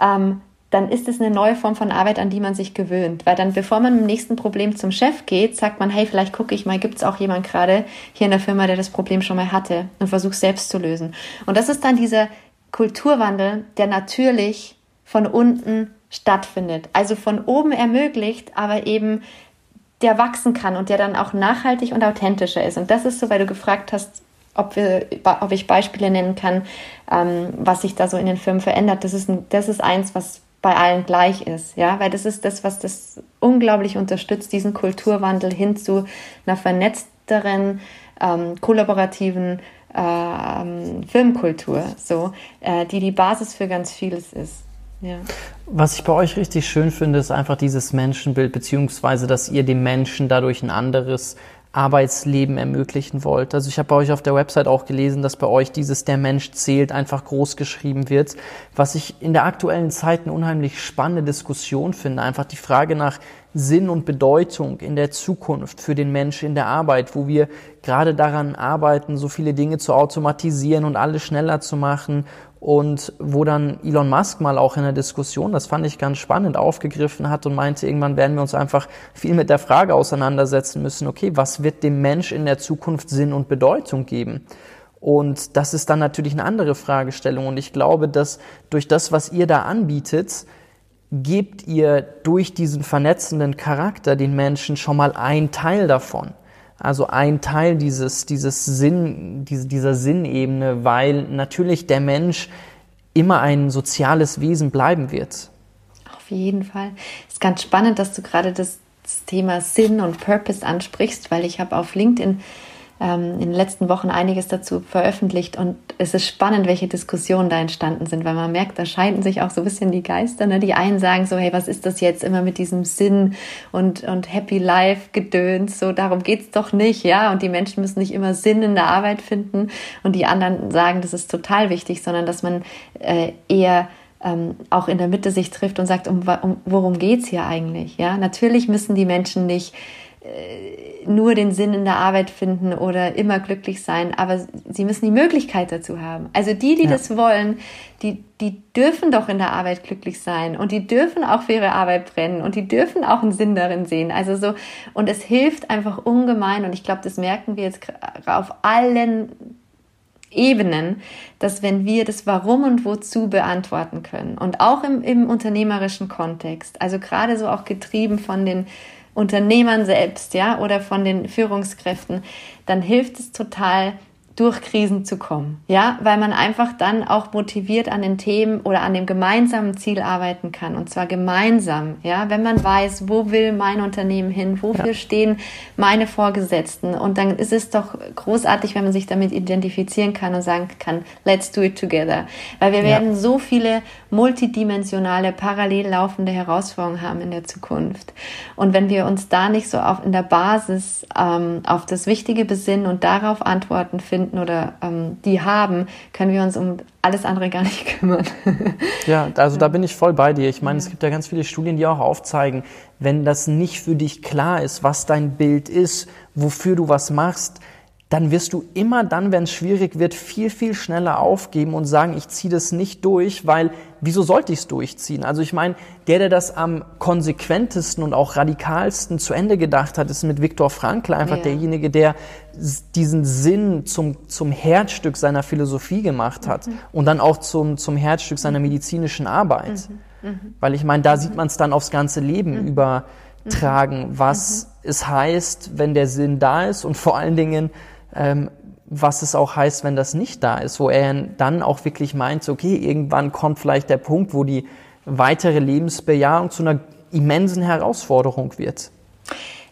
ähm, dann ist es eine neue Form von Arbeit, an die man sich gewöhnt. Weil dann, bevor man dem nächsten Problem zum Chef geht, sagt man, hey, vielleicht gucke ich mal, gibt es auch jemand gerade hier in der Firma, der das Problem schon mal hatte und versucht selbst zu lösen. Und das ist dann dieser Kulturwandel, der natürlich von unten stattfindet. Also von oben ermöglicht, aber eben der wachsen kann und der dann auch nachhaltig und authentischer ist. Und das ist so, weil du gefragt hast, ob, wir, ob ich Beispiele nennen kann, ähm, was sich da so in den Firmen verändert. Das ist, ein, das ist eins, was bei allen gleich ist, ja, weil das ist das, was das unglaublich unterstützt, diesen Kulturwandel hin zu einer vernetzteren, ähm, kollaborativen ähm, Firmenkultur, so, äh, die die Basis für ganz vieles ist. Ja. Was ich bei euch richtig schön finde, ist einfach dieses Menschenbild, beziehungsweise, dass ihr dem Menschen dadurch ein anderes Arbeitsleben ermöglichen wollt. Also ich habe bei euch auf der Website auch gelesen, dass bei euch dieses Der Mensch zählt einfach groß geschrieben wird, was ich in der aktuellen Zeit eine unheimlich spannende Diskussion finde. Einfach die Frage nach Sinn und Bedeutung in der Zukunft für den Menschen in der Arbeit, wo wir gerade daran arbeiten, so viele Dinge zu automatisieren und alles schneller zu machen und wo dann Elon Musk mal auch in der Diskussion, das fand ich ganz spannend, aufgegriffen hat und meinte, irgendwann werden wir uns einfach viel mit der Frage auseinandersetzen müssen, okay, was wird dem Mensch in der Zukunft Sinn und Bedeutung geben? Und das ist dann natürlich eine andere Fragestellung. Und ich glaube, dass durch das, was ihr da anbietet, gebt ihr durch diesen vernetzenden Charakter den Menschen schon mal einen Teil davon. Also ein Teil dieses, dieses Sinn, diese, dieser Sinnebene, weil natürlich der Mensch immer ein soziales Wesen bleiben wird. Auf jeden Fall. Es ist ganz spannend, dass du gerade das, das Thema Sinn und Purpose ansprichst, weil ich habe auf LinkedIn ähm, in den letzten Wochen einiges dazu veröffentlicht und es ist spannend, welche Diskussionen da entstanden sind, weil man merkt, da scheiden sich auch so ein bisschen die Geister. Ne? Die einen sagen so, hey, was ist das jetzt immer mit diesem Sinn und, und Happy Life Gedöns, so darum geht's doch nicht, ja, und die Menschen müssen nicht immer Sinn in der Arbeit finden und die anderen sagen, das ist total wichtig, sondern dass man äh, eher ähm, auch in der Mitte sich trifft und sagt, um, um worum geht's hier eigentlich? Ja, natürlich müssen die Menschen nicht nur den Sinn in der Arbeit finden oder immer glücklich sein, aber sie müssen die Möglichkeit dazu haben. Also die, die ja. das wollen, die, die dürfen doch in der Arbeit glücklich sein und die dürfen auch für ihre Arbeit brennen und die dürfen auch einen Sinn darin sehen. Also so, und es hilft einfach ungemein und ich glaube, das merken wir jetzt auf allen Ebenen, dass wenn wir das Warum und Wozu beantworten können und auch im, im unternehmerischen Kontext, also gerade so auch getrieben von den Unternehmern selbst, ja, oder von den Führungskräften, dann hilft es total, durch Krisen zu kommen. Ja, weil man einfach dann auch motiviert an den Themen oder an dem gemeinsamen Ziel arbeiten kann. Und zwar gemeinsam. Ja, wenn man weiß, wo will mein Unternehmen hin? Wofür ja. stehen meine Vorgesetzten? Und dann ist es doch großartig, wenn man sich damit identifizieren kann und sagen kann, let's do it together. Weil wir ja. werden so viele multidimensionale, parallel laufende Herausforderungen haben in der Zukunft. Und wenn wir uns da nicht so auf, in der Basis ähm, auf das Wichtige besinnen und darauf Antworten finden, finden oder ähm, die haben, können wir uns um alles andere gar nicht kümmern. ja, also da bin ich voll bei dir. Ich meine, es gibt ja ganz viele Studien, die auch aufzeigen, wenn das nicht für dich klar ist, was dein Bild ist, wofür du was machst, dann wirst du immer dann, wenn es schwierig wird, viel, viel schneller aufgeben und sagen, ich ziehe das nicht durch, weil wieso sollte ich es durchziehen? Also ich meine, der, der das am konsequentesten und auch radikalsten zu Ende gedacht hat, ist mit Viktor Frankl einfach ja. derjenige, der diesen Sinn zum, zum Herzstück seiner Philosophie gemacht hat mhm. und dann auch zum, zum Herzstück seiner mhm. medizinischen Arbeit. Mhm. mhm. Weil ich meine, da sieht man es dann aufs ganze Leben mhm. übertragen, was mhm. es heißt, wenn der Sinn da ist und vor allen Dingen, ähm, was es auch heißt, wenn das nicht da ist, wo er dann auch wirklich meint, okay, irgendwann kommt vielleicht der Punkt, wo die weitere Lebensbejahung zu einer immensen Herausforderung wird.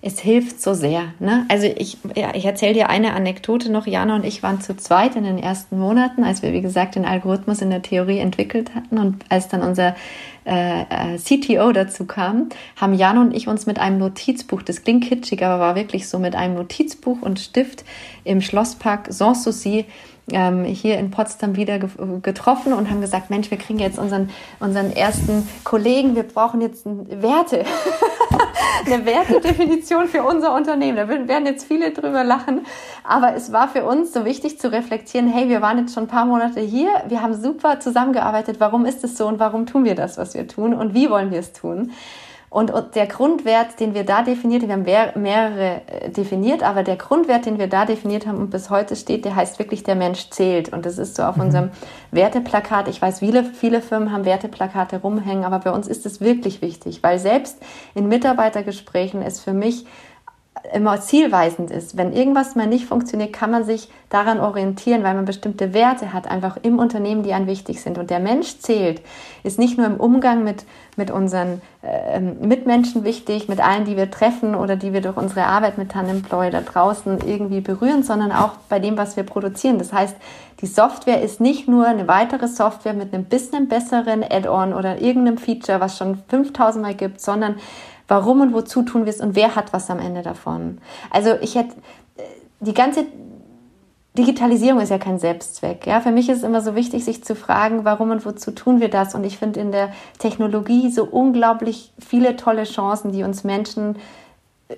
Es hilft so sehr. Ne? Also ich, ja, ich erzähle dir eine Anekdote noch. Jana und ich waren zu zweit in den ersten Monaten, als wir, wie gesagt, den Algorithmus in der Theorie entwickelt hatten. Und als dann unser äh, äh CTO dazu kam, haben Jan und ich uns mit einem Notizbuch, das klingt kitschig, aber war wirklich so, mit einem Notizbuch und Stift im Schlosspark Sanssouci ähm, hier in Potsdam wieder getroffen und haben gesagt, Mensch, wir kriegen jetzt unseren, unseren ersten Kollegen, wir brauchen jetzt Werte, eine Wertedefinition für unser Unternehmen. Da werden jetzt viele drüber lachen, aber es war für uns so wichtig zu reflektieren, hey, wir waren jetzt schon ein paar Monate hier, wir haben super zusammengearbeitet, warum ist es so und warum tun wir das, was wir tun und wie wollen wir es tun? Und, der Grundwert, den wir da definiert, wir haben mehrere äh, definiert, aber der Grundwert, den wir da definiert haben und bis heute steht, der heißt wirklich, der Mensch zählt. Und das ist so auf mhm. unserem Werteplakat. Ich weiß, viele, viele Firmen haben Werteplakate rumhängen, aber bei uns ist es wirklich wichtig, weil selbst in Mitarbeitergesprächen ist für mich immer zielweisend ist. Wenn irgendwas mal nicht funktioniert, kann man sich daran orientieren, weil man bestimmte Werte hat, einfach im Unternehmen, die einem wichtig sind. Und der Mensch zählt, ist nicht nur im Umgang mit, mit unseren äh, Mitmenschen wichtig, mit allen, die wir treffen oder die wir durch unsere Arbeit mit Tanemploy da draußen irgendwie berühren, sondern auch bei dem, was wir produzieren. Das heißt, die Software ist nicht nur eine weitere Software mit einem bisschen besseren Add-on oder irgendeinem Feature, was schon 5000 Mal gibt, sondern warum und wozu tun wir es und wer hat was am Ende davon. Also ich hätte äh, die ganze Digitalisierung ist ja kein Selbstzweck. Ja, für mich ist es immer so wichtig, sich zu fragen, warum und wozu tun wir das? Und ich finde in der Technologie so unglaublich viele tolle Chancen, die uns Menschen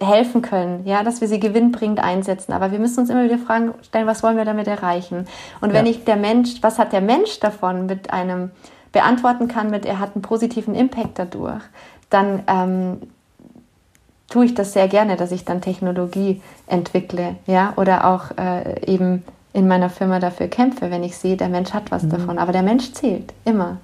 helfen können, ja, dass wir sie gewinnbringend einsetzen. Aber wir müssen uns immer wieder fragen, stellen, was wollen wir damit erreichen? Und wenn ja. ich der Mensch, was hat der Mensch davon mit einem beantworten kann mit, er hat einen positiven Impact dadurch, dann ähm, tue ich das sehr gerne, dass ich dann Technologie entwickle, ja, oder auch äh, eben in meiner Firma dafür kämpfe, wenn ich sehe, der Mensch hat was mhm. davon. Aber der Mensch zählt immer.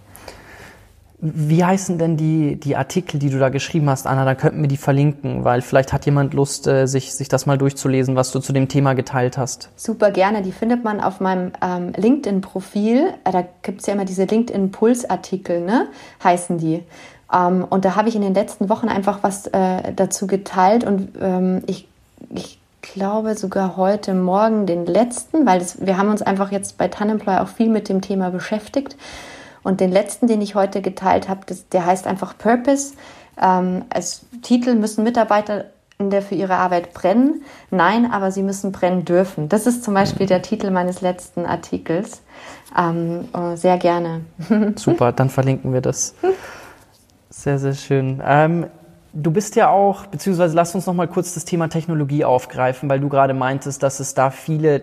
Wie heißen denn die, die Artikel, die du da geschrieben hast, Anna? Da könnten wir die verlinken, weil vielleicht hat jemand Lust, äh, sich, sich das mal durchzulesen, was du zu dem Thema geteilt hast. Super gerne. Die findet man auf meinem ähm, LinkedIn-Profil. Äh, da gibt es ja immer diese LinkedIn-Puls-Artikel, ne? heißen die. Ähm, und da habe ich in den letzten Wochen einfach was äh, dazu geteilt und ähm, ich, ich glaube sogar heute Morgen den letzten, weil das, wir haben uns einfach jetzt bei Tannemploy auch viel mit dem Thema beschäftigt. Und den letzten, den ich heute geteilt habe, der heißt einfach Purpose. Ähm, als Titel müssen Mitarbeiter in der für ihre Arbeit brennen. Nein, aber sie müssen brennen dürfen. Das ist zum Beispiel der Titel meines letzten Artikels. Ähm, oh, sehr gerne. Super, dann verlinken wir das. Sehr, sehr schön. Ähm, du bist ja auch, beziehungsweise lass uns noch mal kurz das Thema Technologie aufgreifen, weil du gerade meintest, dass es da viele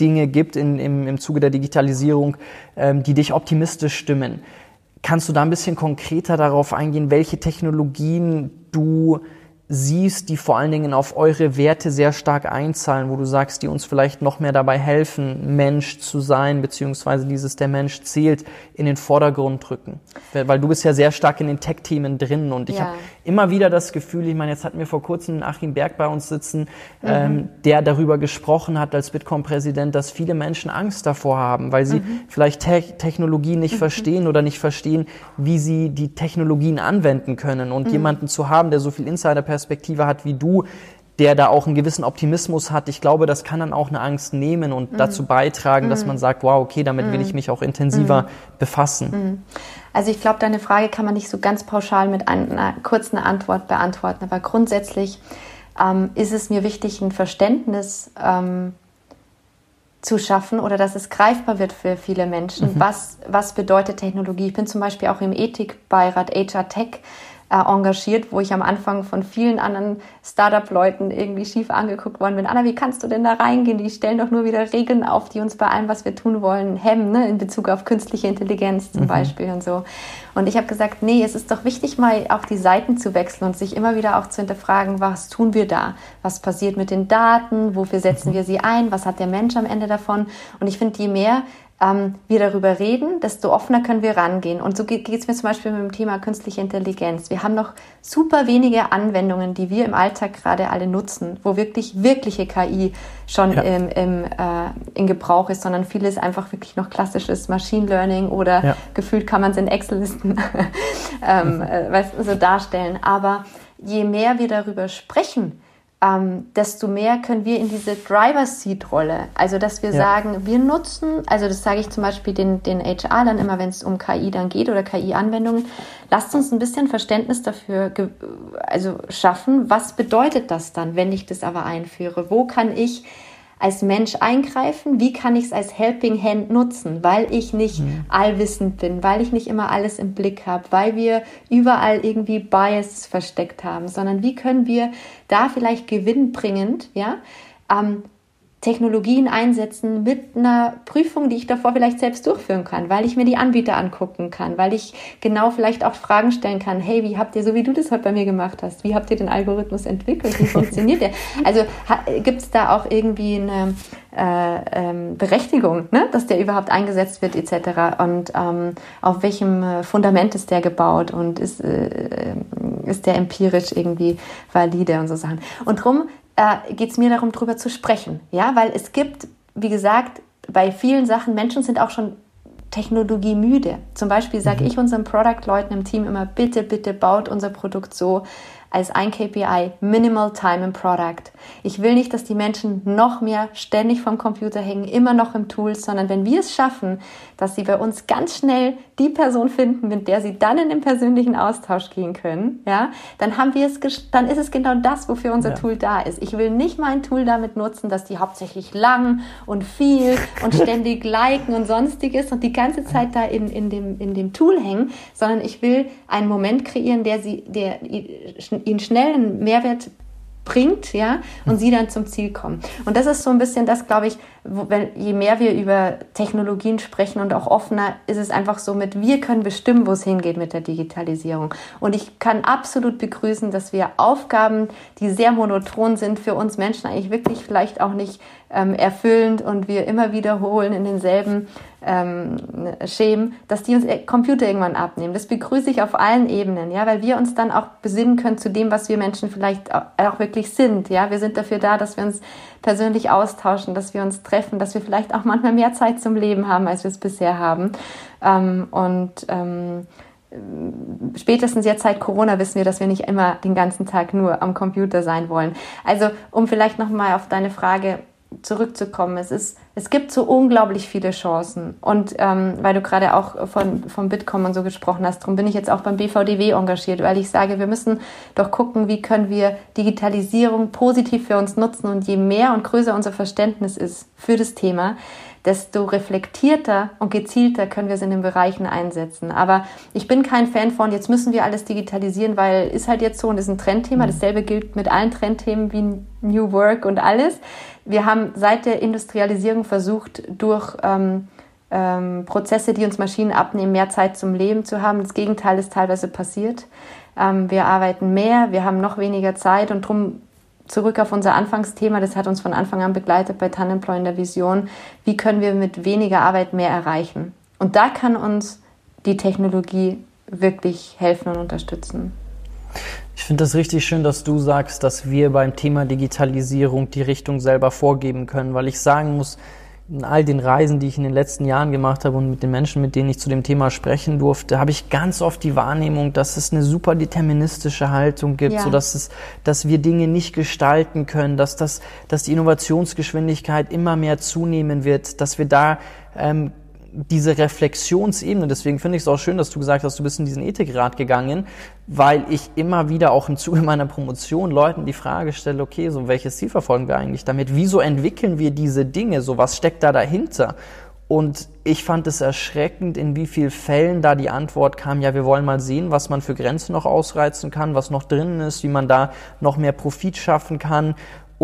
Dinge gibt in, im, im Zuge der Digitalisierung, ähm, die dich optimistisch stimmen. Kannst du da ein bisschen konkreter darauf eingehen, welche Technologien du siehst, die vor allen Dingen auf eure Werte sehr stark einzahlen, wo du sagst, die uns vielleicht noch mehr dabei helfen, Mensch zu sein, beziehungsweise dieses der Mensch zählt, in den Vordergrund drücken. Weil du bist ja sehr stark in den Tech-Themen drin und ich ja. habe immer wieder das Gefühl, ich meine, jetzt hatten wir vor kurzem Achim Berg bei uns sitzen, mhm. ähm, der darüber gesprochen hat als Bitkom-Präsident, dass viele Menschen Angst davor haben, weil sie mhm. vielleicht Te Technologien nicht mhm. verstehen oder nicht verstehen, wie sie die Technologien anwenden können und mhm. jemanden zu haben, der so viel Insider Perspektive hat wie du, der da auch einen gewissen Optimismus hat, ich glaube, das kann dann auch eine Angst nehmen und mhm. dazu beitragen, dass mhm. man sagt, wow, okay, damit will ich mhm. mich auch intensiver mhm. befassen. Mhm. Also ich glaube, deine Frage kann man nicht so ganz pauschal mit einer kurzen Antwort beantworten, aber grundsätzlich ähm, ist es mir wichtig, ein Verständnis ähm, zu schaffen oder dass es greifbar wird für viele Menschen. Mhm. Was, was bedeutet Technologie? Ich bin zum Beispiel auch im Ethikbeirat HR Tech äh, engagiert, wo ich am Anfang von vielen anderen Startup-Leuten irgendwie schief angeguckt worden bin. Anna, wie kannst du denn da reingehen? Die stellen doch nur wieder Regeln auf, die uns bei allem, was wir tun wollen, hemmen, ne? in Bezug auf künstliche Intelligenz zum mhm. Beispiel und so. Und ich habe gesagt, nee, es ist doch wichtig, mal auch die Seiten zu wechseln und sich immer wieder auch zu hinterfragen, was tun wir da? Was passiert mit den Daten? Wofür setzen mhm. wir sie ein? Was hat der Mensch am Ende davon? Und ich finde, je mehr ähm, wir darüber reden, desto offener können wir rangehen. Und so geht es mir zum Beispiel mit dem Thema künstliche Intelligenz. Wir haben noch super wenige Anwendungen, die wir im Alltag gerade alle nutzen, wo wirklich wirkliche KI schon ja. im, im, äh, in Gebrauch ist, sondern vieles einfach wirklich noch klassisches Machine Learning oder ja. gefühlt kann man es in Excel-Listen ähm, äh, so darstellen. Aber je mehr wir darüber sprechen, ähm, desto mehr können wir in diese Driver-Seat-Rolle, also dass wir ja. sagen, wir nutzen, also das sage ich zum Beispiel den, den HR dann immer, wenn es um KI dann geht oder KI-Anwendungen, lasst uns ein bisschen Verständnis dafür also schaffen, was bedeutet das dann, wenn ich das aber einführe? Wo kann ich als Mensch eingreifen? Wie kann ich es als Helping Hand nutzen? Weil ich nicht mhm. allwissend bin, weil ich nicht immer alles im Blick habe, weil wir überall irgendwie Bias versteckt haben, sondern wie können wir da vielleicht gewinnbringend, ja, ähm, Technologien einsetzen mit einer Prüfung, die ich davor vielleicht selbst durchführen kann, weil ich mir die Anbieter angucken kann, weil ich genau vielleicht auch Fragen stellen kann, hey, wie habt ihr, so wie du das heute bei mir gemacht hast, wie habt ihr den Algorithmus entwickelt, wie funktioniert der? Also gibt es da auch irgendwie eine äh, ähm, Berechtigung, ne? dass der überhaupt eingesetzt wird etc. Und ähm, auf welchem äh, Fundament ist der gebaut und ist, äh, ist der empirisch irgendwie valide und so Sachen. Und drum äh, geht es mir darum, darüber zu sprechen. Ja, weil es gibt, wie gesagt, bei vielen Sachen, Menschen sind auch schon Technologie müde. Zum Beispiel sage mhm. ich unseren Product-Leuten im Team immer, bitte, bitte baut unser Produkt so, als ein KPI Minimal Time in Product. Ich will nicht, dass die Menschen noch mehr ständig vom Computer hängen, immer noch im Tool, sondern wenn wir es schaffen, dass sie bei uns ganz schnell die Person finden, mit der sie dann in den persönlichen Austausch gehen können, ja, dann haben wir es, dann ist es genau das, wofür unser ja. Tool da ist. Ich will nicht mein Tool damit nutzen, dass die hauptsächlich lang und viel und ständig liken und sonstiges und die ganze Zeit da in, in, dem, in dem Tool hängen, sondern ich will einen Moment kreieren, der sie, der ihnen schnell einen Mehrwert bringt, ja, und sie dann zum Ziel kommen. Und das ist so ein bisschen das, glaube ich, wenn, je mehr wir über Technologien sprechen und auch offener, ist es einfach so mit, wir können bestimmen, wo es hingeht mit der Digitalisierung. Und ich kann absolut begrüßen, dass wir Aufgaben, die sehr monoton sind, für uns Menschen eigentlich wirklich vielleicht auch nicht ähm, erfüllend und wir immer wiederholen in denselben ähm, Schemen, dass die uns Computer irgendwann abnehmen. Das begrüße ich auf allen Ebenen, ja, weil wir uns dann auch besinnen können zu dem, was wir Menschen vielleicht auch wirklich sind. Ja, wir sind dafür da, dass wir uns persönlich austauschen, dass wir uns treffen, dass wir vielleicht auch manchmal mehr Zeit zum Leben haben, als wir es bisher haben. Ähm, und ähm, spätestens jetzt seit Corona wissen wir, dass wir nicht immer den ganzen Tag nur am Computer sein wollen. Also um vielleicht noch mal auf deine Frage zurückzukommen. Es, ist, es gibt so unglaublich viele Chancen. Und ähm, weil du gerade auch von, von Bitkom und so gesprochen hast, darum bin ich jetzt auch beim BVDW engagiert, weil ich sage, wir müssen doch gucken, wie können wir Digitalisierung positiv für uns nutzen. Und je mehr und größer unser Verständnis ist für das Thema, desto reflektierter und gezielter können wir es in den Bereichen einsetzen. Aber ich bin kein Fan von, jetzt müssen wir alles digitalisieren, weil ist halt jetzt so und ist ein Trendthema. Mhm. Dasselbe gilt mit allen Trendthemen wie New Work und alles. Wir haben seit der Industrialisierung versucht, durch ähm, ähm, Prozesse, die uns Maschinen abnehmen, mehr Zeit zum Leben zu haben. Das Gegenteil ist teilweise passiert. Ähm, wir arbeiten mehr, wir haben noch weniger Zeit und darum zurück auf unser Anfangsthema, das hat uns von Anfang an begleitet bei Tannenploy in der Vision, wie können wir mit weniger Arbeit mehr erreichen? Und da kann uns die Technologie wirklich helfen und unterstützen. Ich finde das richtig schön, dass du sagst, dass wir beim Thema Digitalisierung die Richtung selber vorgeben können, weil ich sagen muss, in all den Reisen, die ich in den letzten Jahren gemacht habe und mit den Menschen, mit denen ich zu dem Thema sprechen durfte, habe ich ganz oft die Wahrnehmung, dass es eine super deterministische Haltung gibt, ja. so dass es, dass wir Dinge nicht gestalten können, dass das, dass die Innovationsgeschwindigkeit immer mehr zunehmen wird, dass wir da ähm, diese Reflexionsebene, deswegen finde ich es auch schön, dass du gesagt hast, du bist in diesen Ethikrat gegangen, weil ich immer wieder auch im Zuge meiner Promotion Leuten die Frage stelle, okay, so welches Ziel verfolgen wir eigentlich damit? Wieso entwickeln wir diese Dinge? So was steckt da dahinter? Und ich fand es erschreckend, in wie vielen Fällen da die Antwort kam, ja, wir wollen mal sehen, was man für Grenzen noch ausreizen kann, was noch drinnen ist, wie man da noch mehr Profit schaffen kann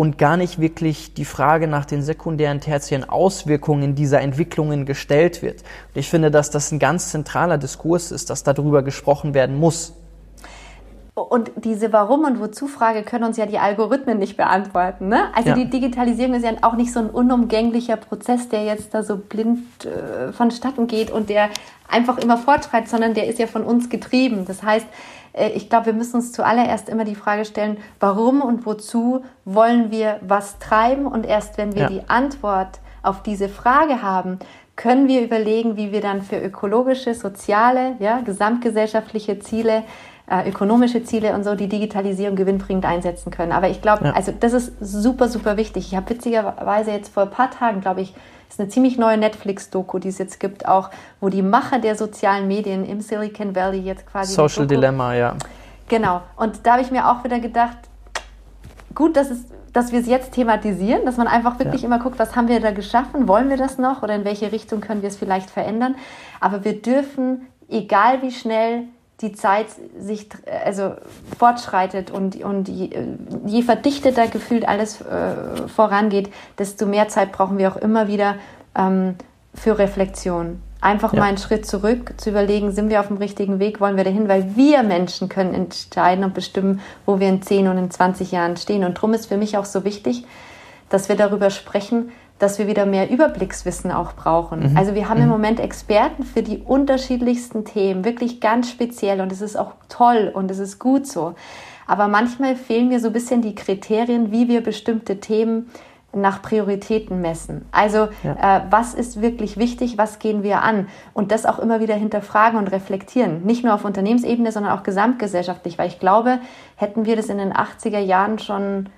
und gar nicht wirklich die Frage nach den sekundären, tertiären Auswirkungen dieser Entwicklungen gestellt wird. Und ich finde, dass das ein ganz zentraler Diskurs ist, dass darüber gesprochen werden muss. Und diese Warum- und Wozu-Frage können uns ja die Algorithmen nicht beantworten. Ne? Also ja. die Digitalisierung ist ja auch nicht so ein unumgänglicher Prozess, der jetzt da so blind äh, vonstatten geht und der einfach immer fortschreitet, sondern der ist ja von uns getrieben. Das heißt, ich glaube, wir müssen uns zuallererst immer die Frage stellen, warum und wozu wollen wir was treiben? Und erst wenn wir ja. die Antwort auf diese Frage haben, können wir überlegen, wie wir dann für ökologische, soziale, ja, gesamtgesellschaftliche Ziele, äh, ökonomische Ziele und so die Digitalisierung gewinnbringend einsetzen können. Aber ich glaube, ja. also das ist super, super wichtig. Ich habe witzigerweise jetzt vor ein paar Tagen, glaube ich, ist eine ziemlich neue Netflix-Doku, die es jetzt gibt, auch, wo die Macher der sozialen Medien im Silicon Valley jetzt quasi. Social Dilemma, ja. Genau. Und da habe ich mir auch wieder gedacht, gut, dass es dass wir es jetzt thematisieren, dass man einfach wirklich ja. immer guckt, was haben wir da geschaffen, wollen wir das noch oder in welche Richtung können wir es vielleicht verändern. Aber wir dürfen, egal wie schnell die Zeit sich also fortschreitet und, und je, je verdichteter gefühlt alles äh, vorangeht, desto mehr Zeit brauchen wir auch immer wieder ähm, für Reflexion. Einfach ja. mal einen Schritt zurück zu überlegen, sind wir auf dem richtigen Weg, wollen wir dahin, weil wir Menschen können entscheiden und bestimmen, wo wir in 10 und in 20 Jahren stehen. Und darum ist für mich auch so wichtig, dass wir darüber sprechen, dass wir wieder mehr Überblickswissen auch brauchen. Mhm. Also wir haben mhm. im Moment Experten für die unterschiedlichsten Themen, wirklich ganz speziell und es ist auch toll und es ist gut so. Aber manchmal fehlen mir so ein bisschen die Kriterien, wie wir bestimmte Themen nach Prioritäten messen. Also ja. äh, was ist wirklich wichtig, was gehen wir an und das auch immer wieder hinterfragen und reflektieren. Nicht nur auf Unternehmensebene, sondern auch gesamtgesellschaftlich, weil ich glaube, hätten wir das in den 80er Jahren schon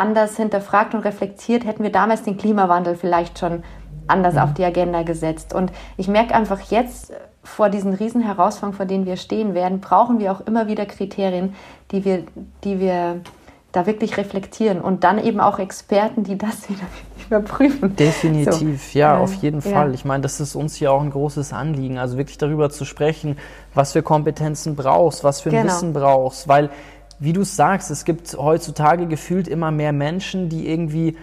anders hinterfragt und reflektiert, hätten wir damals den Klimawandel vielleicht schon anders mhm. auf die Agenda gesetzt. Und ich merke einfach jetzt vor diesen riesen Herausforderungen, vor denen wir stehen werden, brauchen wir auch immer wieder Kriterien, die wir, die wir da wirklich reflektieren und dann eben auch Experten, die das wieder überprüfen. Definitiv, so. ja, auf jeden ja. Fall. Ich meine, das ist uns hier auch ein großes Anliegen, also wirklich darüber zu sprechen, was für Kompetenzen brauchst, was für genau. Wissen brauchst, weil wie du sagst, es gibt heutzutage gefühlt immer mehr Menschen, die irgendwie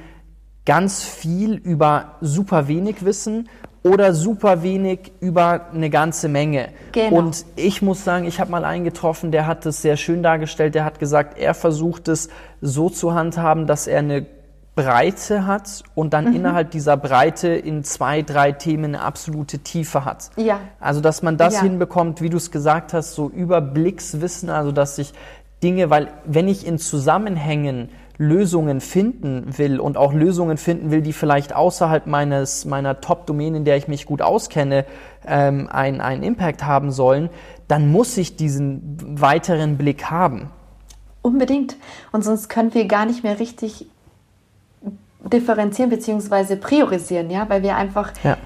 ganz viel über super wenig wissen oder super wenig über eine ganze Menge. Genau. Und ich muss sagen, ich habe mal einen getroffen, der hat es sehr schön dargestellt. Der hat gesagt, er versucht es so zu handhaben, dass er eine Breite hat und dann mhm. innerhalb dieser Breite in zwei, drei Themen eine absolute Tiefe hat. Ja. Also, dass man das ja. hinbekommt, wie du es gesagt hast, so Überblickswissen, also dass ich Dinge, weil wenn ich in Zusammenhängen Lösungen finden will und auch Lösungen finden will, die vielleicht außerhalb meines, meiner Top-Domäne, in der ich mich gut auskenne, ähm, einen, einen Impact haben sollen, dann muss ich diesen weiteren Blick haben. Unbedingt. Und sonst können wir gar nicht mehr richtig differenzieren bzw. priorisieren, ja, weil wir einfach ja.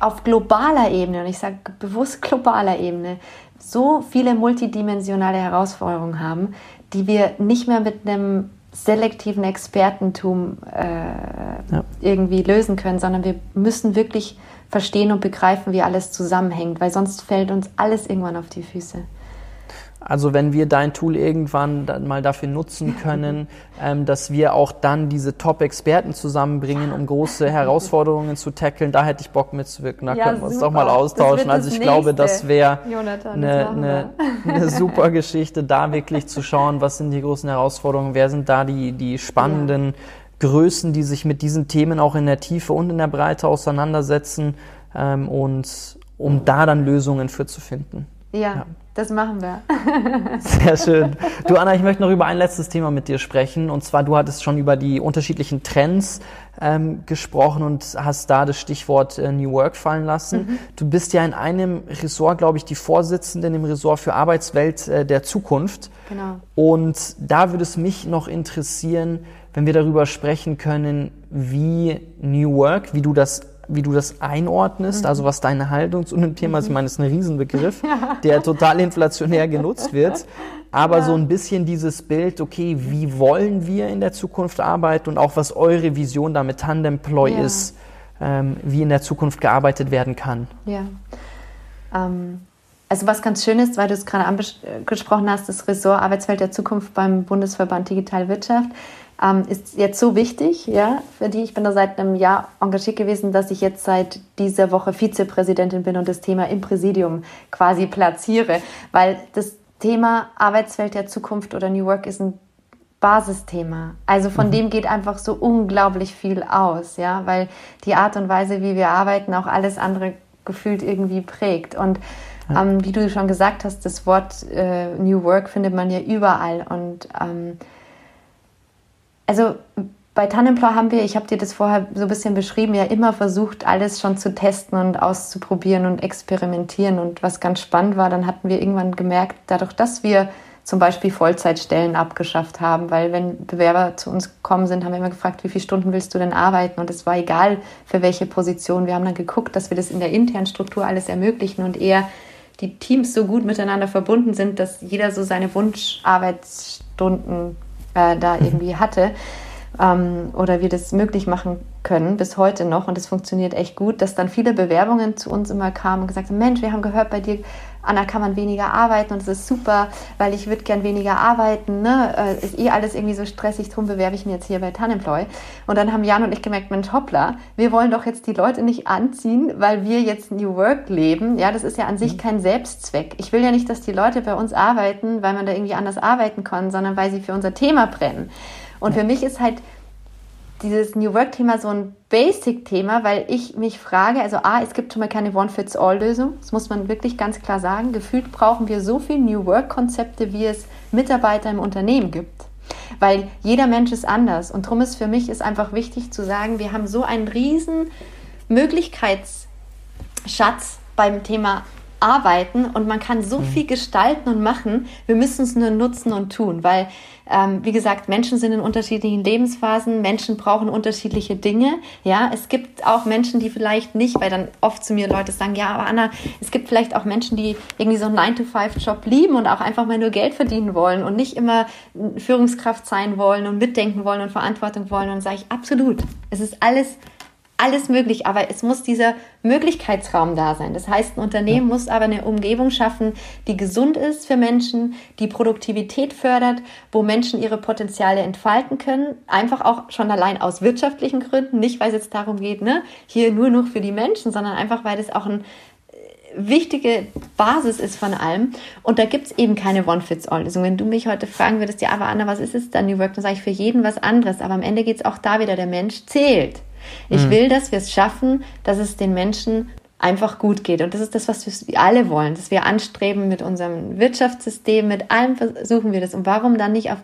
auf globaler Ebene, und ich sage bewusst globaler Ebene, so viele multidimensionale Herausforderungen haben, die wir nicht mehr mit einem selektiven Expertentum äh, ja. irgendwie lösen können, sondern wir müssen wirklich verstehen und begreifen, wie alles zusammenhängt, weil sonst fällt uns alles irgendwann auf die Füße. Also wenn wir dein Tool irgendwann dann mal dafür nutzen können, ähm, dass wir auch dann diese Top-Experten zusammenbringen, um große Herausforderungen zu tackeln, da hätte ich Bock mitzuwirken. Da ja, könnten wir uns doch mal austauschen. Also ich nächste. glaube, das wäre eine, eine, eine super Geschichte, da wirklich zu schauen, was sind die großen Herausforderungen, wer sind da die, die spannenden ja. Größen, die sich mit diesen Themen auch in der Tiefe und in der Breite auseinandersetzen ähm, und um da dann Lösungen für zu finden. ja. ja. Das machen wir. Sehr schön. Du Anna, ich möchte noch über ein letztes Thema mit dir sprechen. Und zwar, du hattest schon über die unterschiedlichen Trends ähm, gesprochen und hast da das Stichwort äh, New Work fallen lassen. Mhm. Du bist ja in einem Ressort, glaube ich, die Vorsitzende im Ressort für Arbeitswelt äh, der Zukunft. Genau. Und da würde es mich noch interessieren, wenn wir darüber sprechen können, wie New Work, wie du das wie du das einordnest, also was deine Haltung zu einem Thema ist. Ich meine, das ist ein Riesenbegriff, der total inflationär genutzt wird. Aber ja. so ein bisschen dieses Bild, okay, wie wollen wir in der Zukunft arbeiten und auch was eure Vision da mit Tandemploy ja. ist, ähm, wie in der Zukunft gearbeitet werden kann. Ja. Ähm, also was ganz schön ist, weil du es gerade angesprochen hast, das Ressort Arbeitswelt der Zukunft beim Bundesverband Digital Wirtschaft ähm, ist jetzt so wichtig, ja, für die. Ich bin da seit einem Jahr engagiert gewesen, dass ich jetzt seit dieser Woche Vizepräsidentin bin und das Thema im Präsidium quasi platziere, weil das Thema Arbeitswelt der Zukunft oder New Work ist ein Basisthema. Also von mhm. dem geht einfach so unglaublich viel aus, ja, weil die Art und Weise, wie wir arbeiten, auch alles andere gefühlt irgendwie prägt. Und ähm, wie du schon gesagt hast, das Wort äh, New Work findet man ja überall und ähm, also bei Tannenplau haben wir, ich habe dir das vorher so ein bisschen beschrieben, ja immer versucht, alles schon zu testen und auszuprobieren und experimentieren. Und was ganz spannend war, dann hatten wir irgendwann gemerkt, dadurch, dass wir zum Beispiel Vollzeitstellen abgeschafft haben, weil wenn Bewerber zu uns gekommen sind, haben wir immer gefragt, wie viele Stunden willst du denn arbeiten? Und es war egal, für welche Position. Wir haben dann geguckt, dass wir das in der internen Struktur alles ermöglichen und eher die Teams so gut miteinander verbunden sind, dass jeder so seine Wunscharbeitsstunden äh, da mhm. irgendwie hatte ähm, oder wir das möglich machen können, bis heute noch. Und es funktioniert echt gut, dass dann viele Bewerbungen zu uns immer kamen und gesagt haben, Mensch, wir haben gehört, bei dir, Anna, kann man weniger arbeiten und es ist super, weil ich würde gern weniger arbeiten. Ne? Äh, ist eh alles irgendwie so stressig, drum bewerbe ich mich jetzt hier bei Tanemploy. Und dann haben Jan und ich gemerkt, Mensch, hoppla, wir wollen doch jetzt die Leute nicht anziehen, weil wir jetzt New Work leben. Ja, das ist ja an sich mhm. kein Selbstzweck. Ich will ja nicht, dass die Leute bei uns arbeiten, weil man da irgendwie anders arbeiten kann, sondern weil sie für unser Thema brennen. Und für mich ist halt dieses New Work-Thema so ein Basic-Thema, weil ich mich frage, also A, es gibt schon mal keine One-Fits-All-Lösung, das muss man wirklich ganz klar sagen. Gefühlt brauchen wir so viele New Work-Konzepte, wie es Mitarbeiter im Unternehmen gibt. Weil jeder Mensch ist anders. Und darum ist für mich ist einfach wichtig zu sagen, wir haben so einen riesen Möglichkeitsschatz beim Thema arbeiten und man kann so mhm. viel gestalten und machen. Wir müssen es nur nutzen und tun, weil, ähm, wie gesagt, Menschen sind in unterschiedlichen Lebensphasen, Menschen brauchen unterschiedliche Dinge. Ja, es gibt auch Menschen, die vielleicht nicht, weil dann oft zu mir Leute sagen, ja, aber Anna, es gibt vielleicht auch Menschen, die irgendwie so einen 9-to-5-Job lieben und auch einfach mal nur Geld verdienen wollen und nicht immer Führungskraft sein wollen und mitdenken wollen und Verantwortung wollen. Und sage ich, absolut. Es ist alles alles möglich, aber es muss dieser Möglichkeitsraum da sein. Das heißt, ein Unternehmen ja. muss aber eine Umgebung schaffen, die gesund ist für Menschen, die Produktivität fördert, wo Menschen ihre Potenziale entfalten können. Einfach auch schon allein aus wirtschaftlichen Gründen, nicht weil es jetzt darum geht, ne, hier nur noch für die Menschen, sondern einfach, weil es auch ein äh, wichtige Basis ist von allem. Und da gibt es eben keine One-Fits-All-Lösung. Wenn du mich heute fragen würdest, ja, aber Anna, was ist es dann New Work? Dann sage ich für jeden was anderes. Aber am Ende geht es auch da wieder, der Mensch zählt. Ich mhm. will, dass wir es schaffen, dass es den Menschen einfach gut geht. Und das ist das, was wir alle wollen, dass wir anstreben mit unserem Wirtschaftssystem, mit allem versuchen wir das. Und warum dann nicht auf,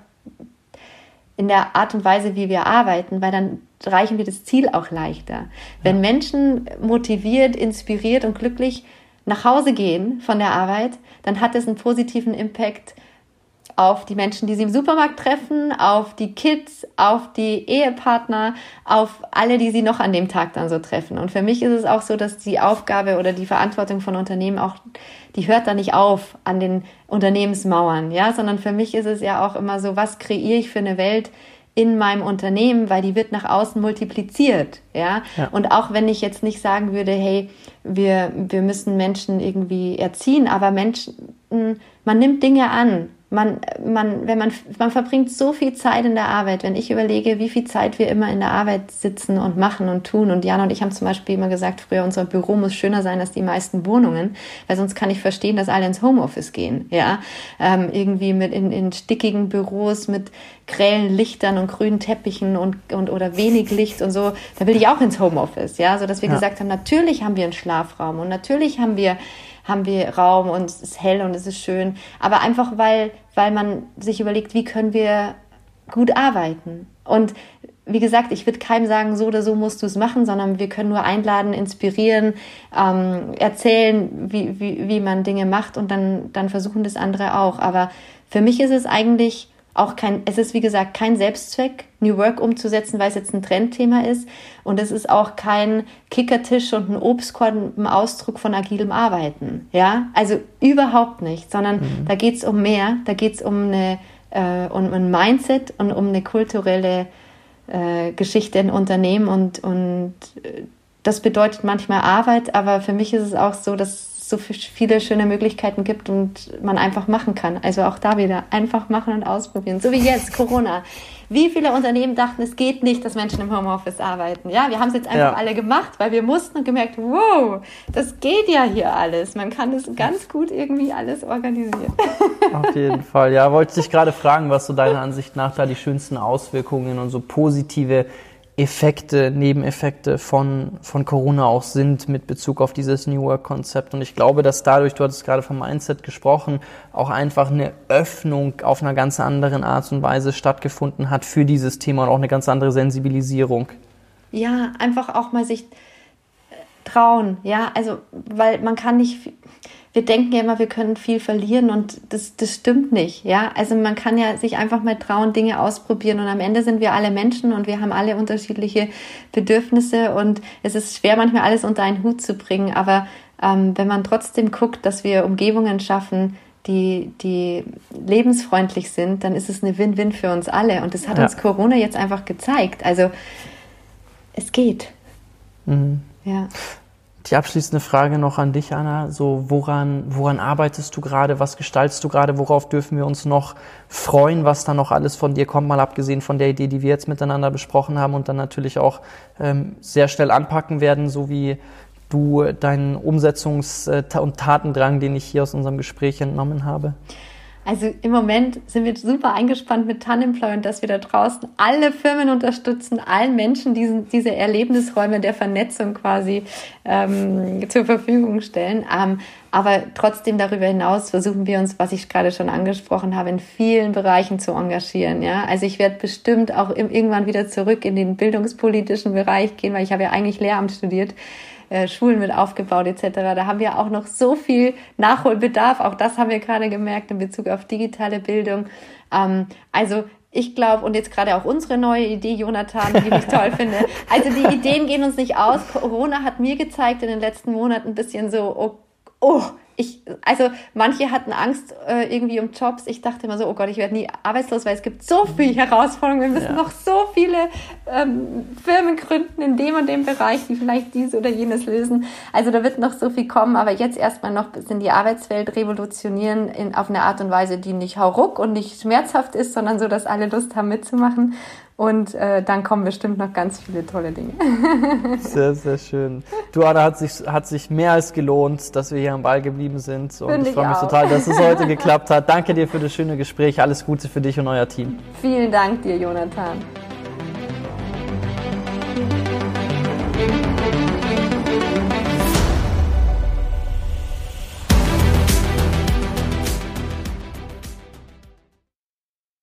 in der Art und Weise, wie wir arbeiten, weil dann erreichen wir das Ziel auch leichter. Wenn Menschen motiviert, inspiriert und glücklich nach Hause gehen von der Arbeit, dann hat das einen positiven Impact auf die Menschen, die sie im Supermarkt treffen, auf die Kids, auf die Ehepartner, auf alle, die sie noch an dem Tag dann so treffen. Und für mich ist es auch so, dass die Aufgabe oder die Verantwortung von Unternehmen auch, die hört da nicht auf an den Unternehmensmauern, ja, sondern für mich ist es ja auch immer so, was kreiere ich für eine Welt, in meinem Unternehmen, weil die wird nach außen multipliziert, ja? ja. Und auch wenn ich jetzt nicht sagen würde, hey, wir, wir müssen Menschen irgendwie erziehen, aber Menschen, man nimmt Dinge an man, man, wenn man, man verbringt so viel Zeit in der Arbeit. Wenn ich überlege, wie viel Zeit wir immer in der Arbeit sitzen und machen und tun. Und Jana und ich haben zum Beispiel immer gesagt, früher unser Büro muss schöner sein als die meisten Wohnungen, weil sonst kann ich verstehen, dass alle ins Homeoffice gehen. Ja, ähm, irgendwie mit in, in stickigen Büros mit grellen Lichtern und grünen Teppichen und, und oder wenig Licht und so. Da will ich auch ins Homeoffice. Ja, so dass wir ja. gesagt haben, natürlich haben wir einen Schlafraum und natürlich haben wir haben wir Raum und es ist hell und es ist schön. Aber einfach, weil, weil man sich überlegt, wie können wir gut arbeiten. Und wie gesagt, ich würde keinem sagen, so oder so musst du es machen, sondern wir können nur einladen, inspirieren, ähm, erzählen, wie, wie, wie man Dinge macht und dann, dann versuchen das andere auch. Aber für mich ist es eigentlich auch kein, es ist wie gesagt kein Selbstzweck, New Work umzusetzen, weil es jetzt ein Trendthema ist. Und es ist auch kein Kickertisch und ein Obstkorn im Ausdruck von agilem Arbeiten. Ja, also überhaupt nicht, sondern mhm. da geht es um mehr. Da geht es um eine, äh, um ein Mindset und um eine kulturelle äh, Geschichte in Unternehmen und, und äh, das bedeutet manchmal Arbeit, aber für mich ist es auch so, dass so viele schöne Möglichkeiten gibt und man einfach machen kann. Also auch da wieder einfach machen und ausprobieren. So wie jetzt, Corona. Wie viele Unternehmen dachten, es geht nicht, dass Menschen im Homeoffice arbeiten? Ja, wir haben es jetzt einfach ja. alle gemacht, weil wir mussten und gemerkt, wow, das geht ja hier alles. Man kann es ganz gut irgendwie alles organisieren. Auf jeden Fall. Ja, wollte ich dich gerade fragen, was so deiner Ansicht nach da die schönsten Auswirkungen und so positive Effekte, Nebeneffekte von, von Corona auch sind mit Bezug auf dieses New Work-Konzept. Und ich glaube, dass dadurch, du hattest gerade vom Mindset gesprochen, auch einfach eine Öffnung auf einer ganz anderen Art und Weise stattgefunden hat für dieses Thema und auch eine ganz andere Sensibilisierung. Ja, einfach auch mal sich trauen, ja, also, weil man kann nicht, wir denken ja immer, wir können viel verlieren und das, das stimmt nicht, ja. Also man kann ja sich einfach mal trauen, Dinge ausprobieren und am Ende sind wir alle Menschen und wir haben alle unterschiedliche Bedürfnisse und es ist schwer, manchmal alles unter einen Hut zu bringen, aber ähm, wenn man trotzdem guckt, dass wir Umgebungen schaffen, die, die lebensfreundlich sind, dann ist es eine Win-Win für uns alle und das hat ja. uns Corona jetzt einfach gezeigt. Also es geht. Mhm. Ja. Die abschließende Frage noch an dich, Anna. So, woran, woran arbeitest du gerade? Was gestaltest du gerade? Worauf dürfen wir uns noch freuen, was da noch alles von dir kommt? Mal abgesehen von der Idee, die wir jetzt miteinander besprochen haben und dann natürlich auch ähm, sehr schnell anpacken werden, so wie du deinen Umsetzungs- äh, und Tatendrang, den ich hier aus unserem Gespräch entnommen habe. Also im Moment sind wir super eingespannt mit Tanemploy und dass wir da draußen alle Firmen unterstützen, allen Menschen diesen, diese Erlebnisräume der Vernetzung quasi ähm, zur Verfügung stellen. Ähm, aber trotzdem darüber hinaus versuchen wir uns, was ich gerade schon angesprochen habe, in vielen Bereichen zu engagieren. Ja, also ich werde bestimmt auch irgendwann wieder zurück in den bildungspolitischen Bereich gehen, weil ich habe ja eigentlich Lehramt studiert. Äh, Schulen mit aufgebaut etc. Da haben wir auch noch so viel Nachholbedarf. Auch das haben wir gerade gemerkt in Bezug auf digitale Bildung. Ähm, also ich glaube, und jetzt gerade auch unsere neue Idee, Jonathan, die ich toll finde. Also die Ideen gehen uns nicht aus. Corona hat mir gezeigt in den letzten Monaten ein bisschen so, oh, oh ich, also manche hatten Angst äh, irgendwie um Jobs. Ich dachte immer so, oh Gott, ich werde nie arbeitslos, weil es gibt so viele Herausforderungen. Wir müssen ja. noch so viele ähm, Firmen gründen in dem und dem Bereich, die vielleicht dies oder jenes lösen. Also da wird noch so viel kommen. Aber jetzt erstmal noch sind die Arbeitswelt revolutionieren in, auf eine Art und Weise, die nicht hauruck und nicht schmerzhaft ist, sondern so, dass alle Lust haben mitzumachen. Und äh, dann kommen bestimmt noch ganz viele tolle Dinge. Sehr, sehr schön. Du, Anna, hat sich, hat sich mehr als gelohnt, dass wir hier am Ball geblieben sind. Und Find ich freue mich total, dass es heute geklappt hat. Danke dir für das schöne Gespräch. Alles Gute für dich und euer Team. Vielen Dank dir, Jonathan.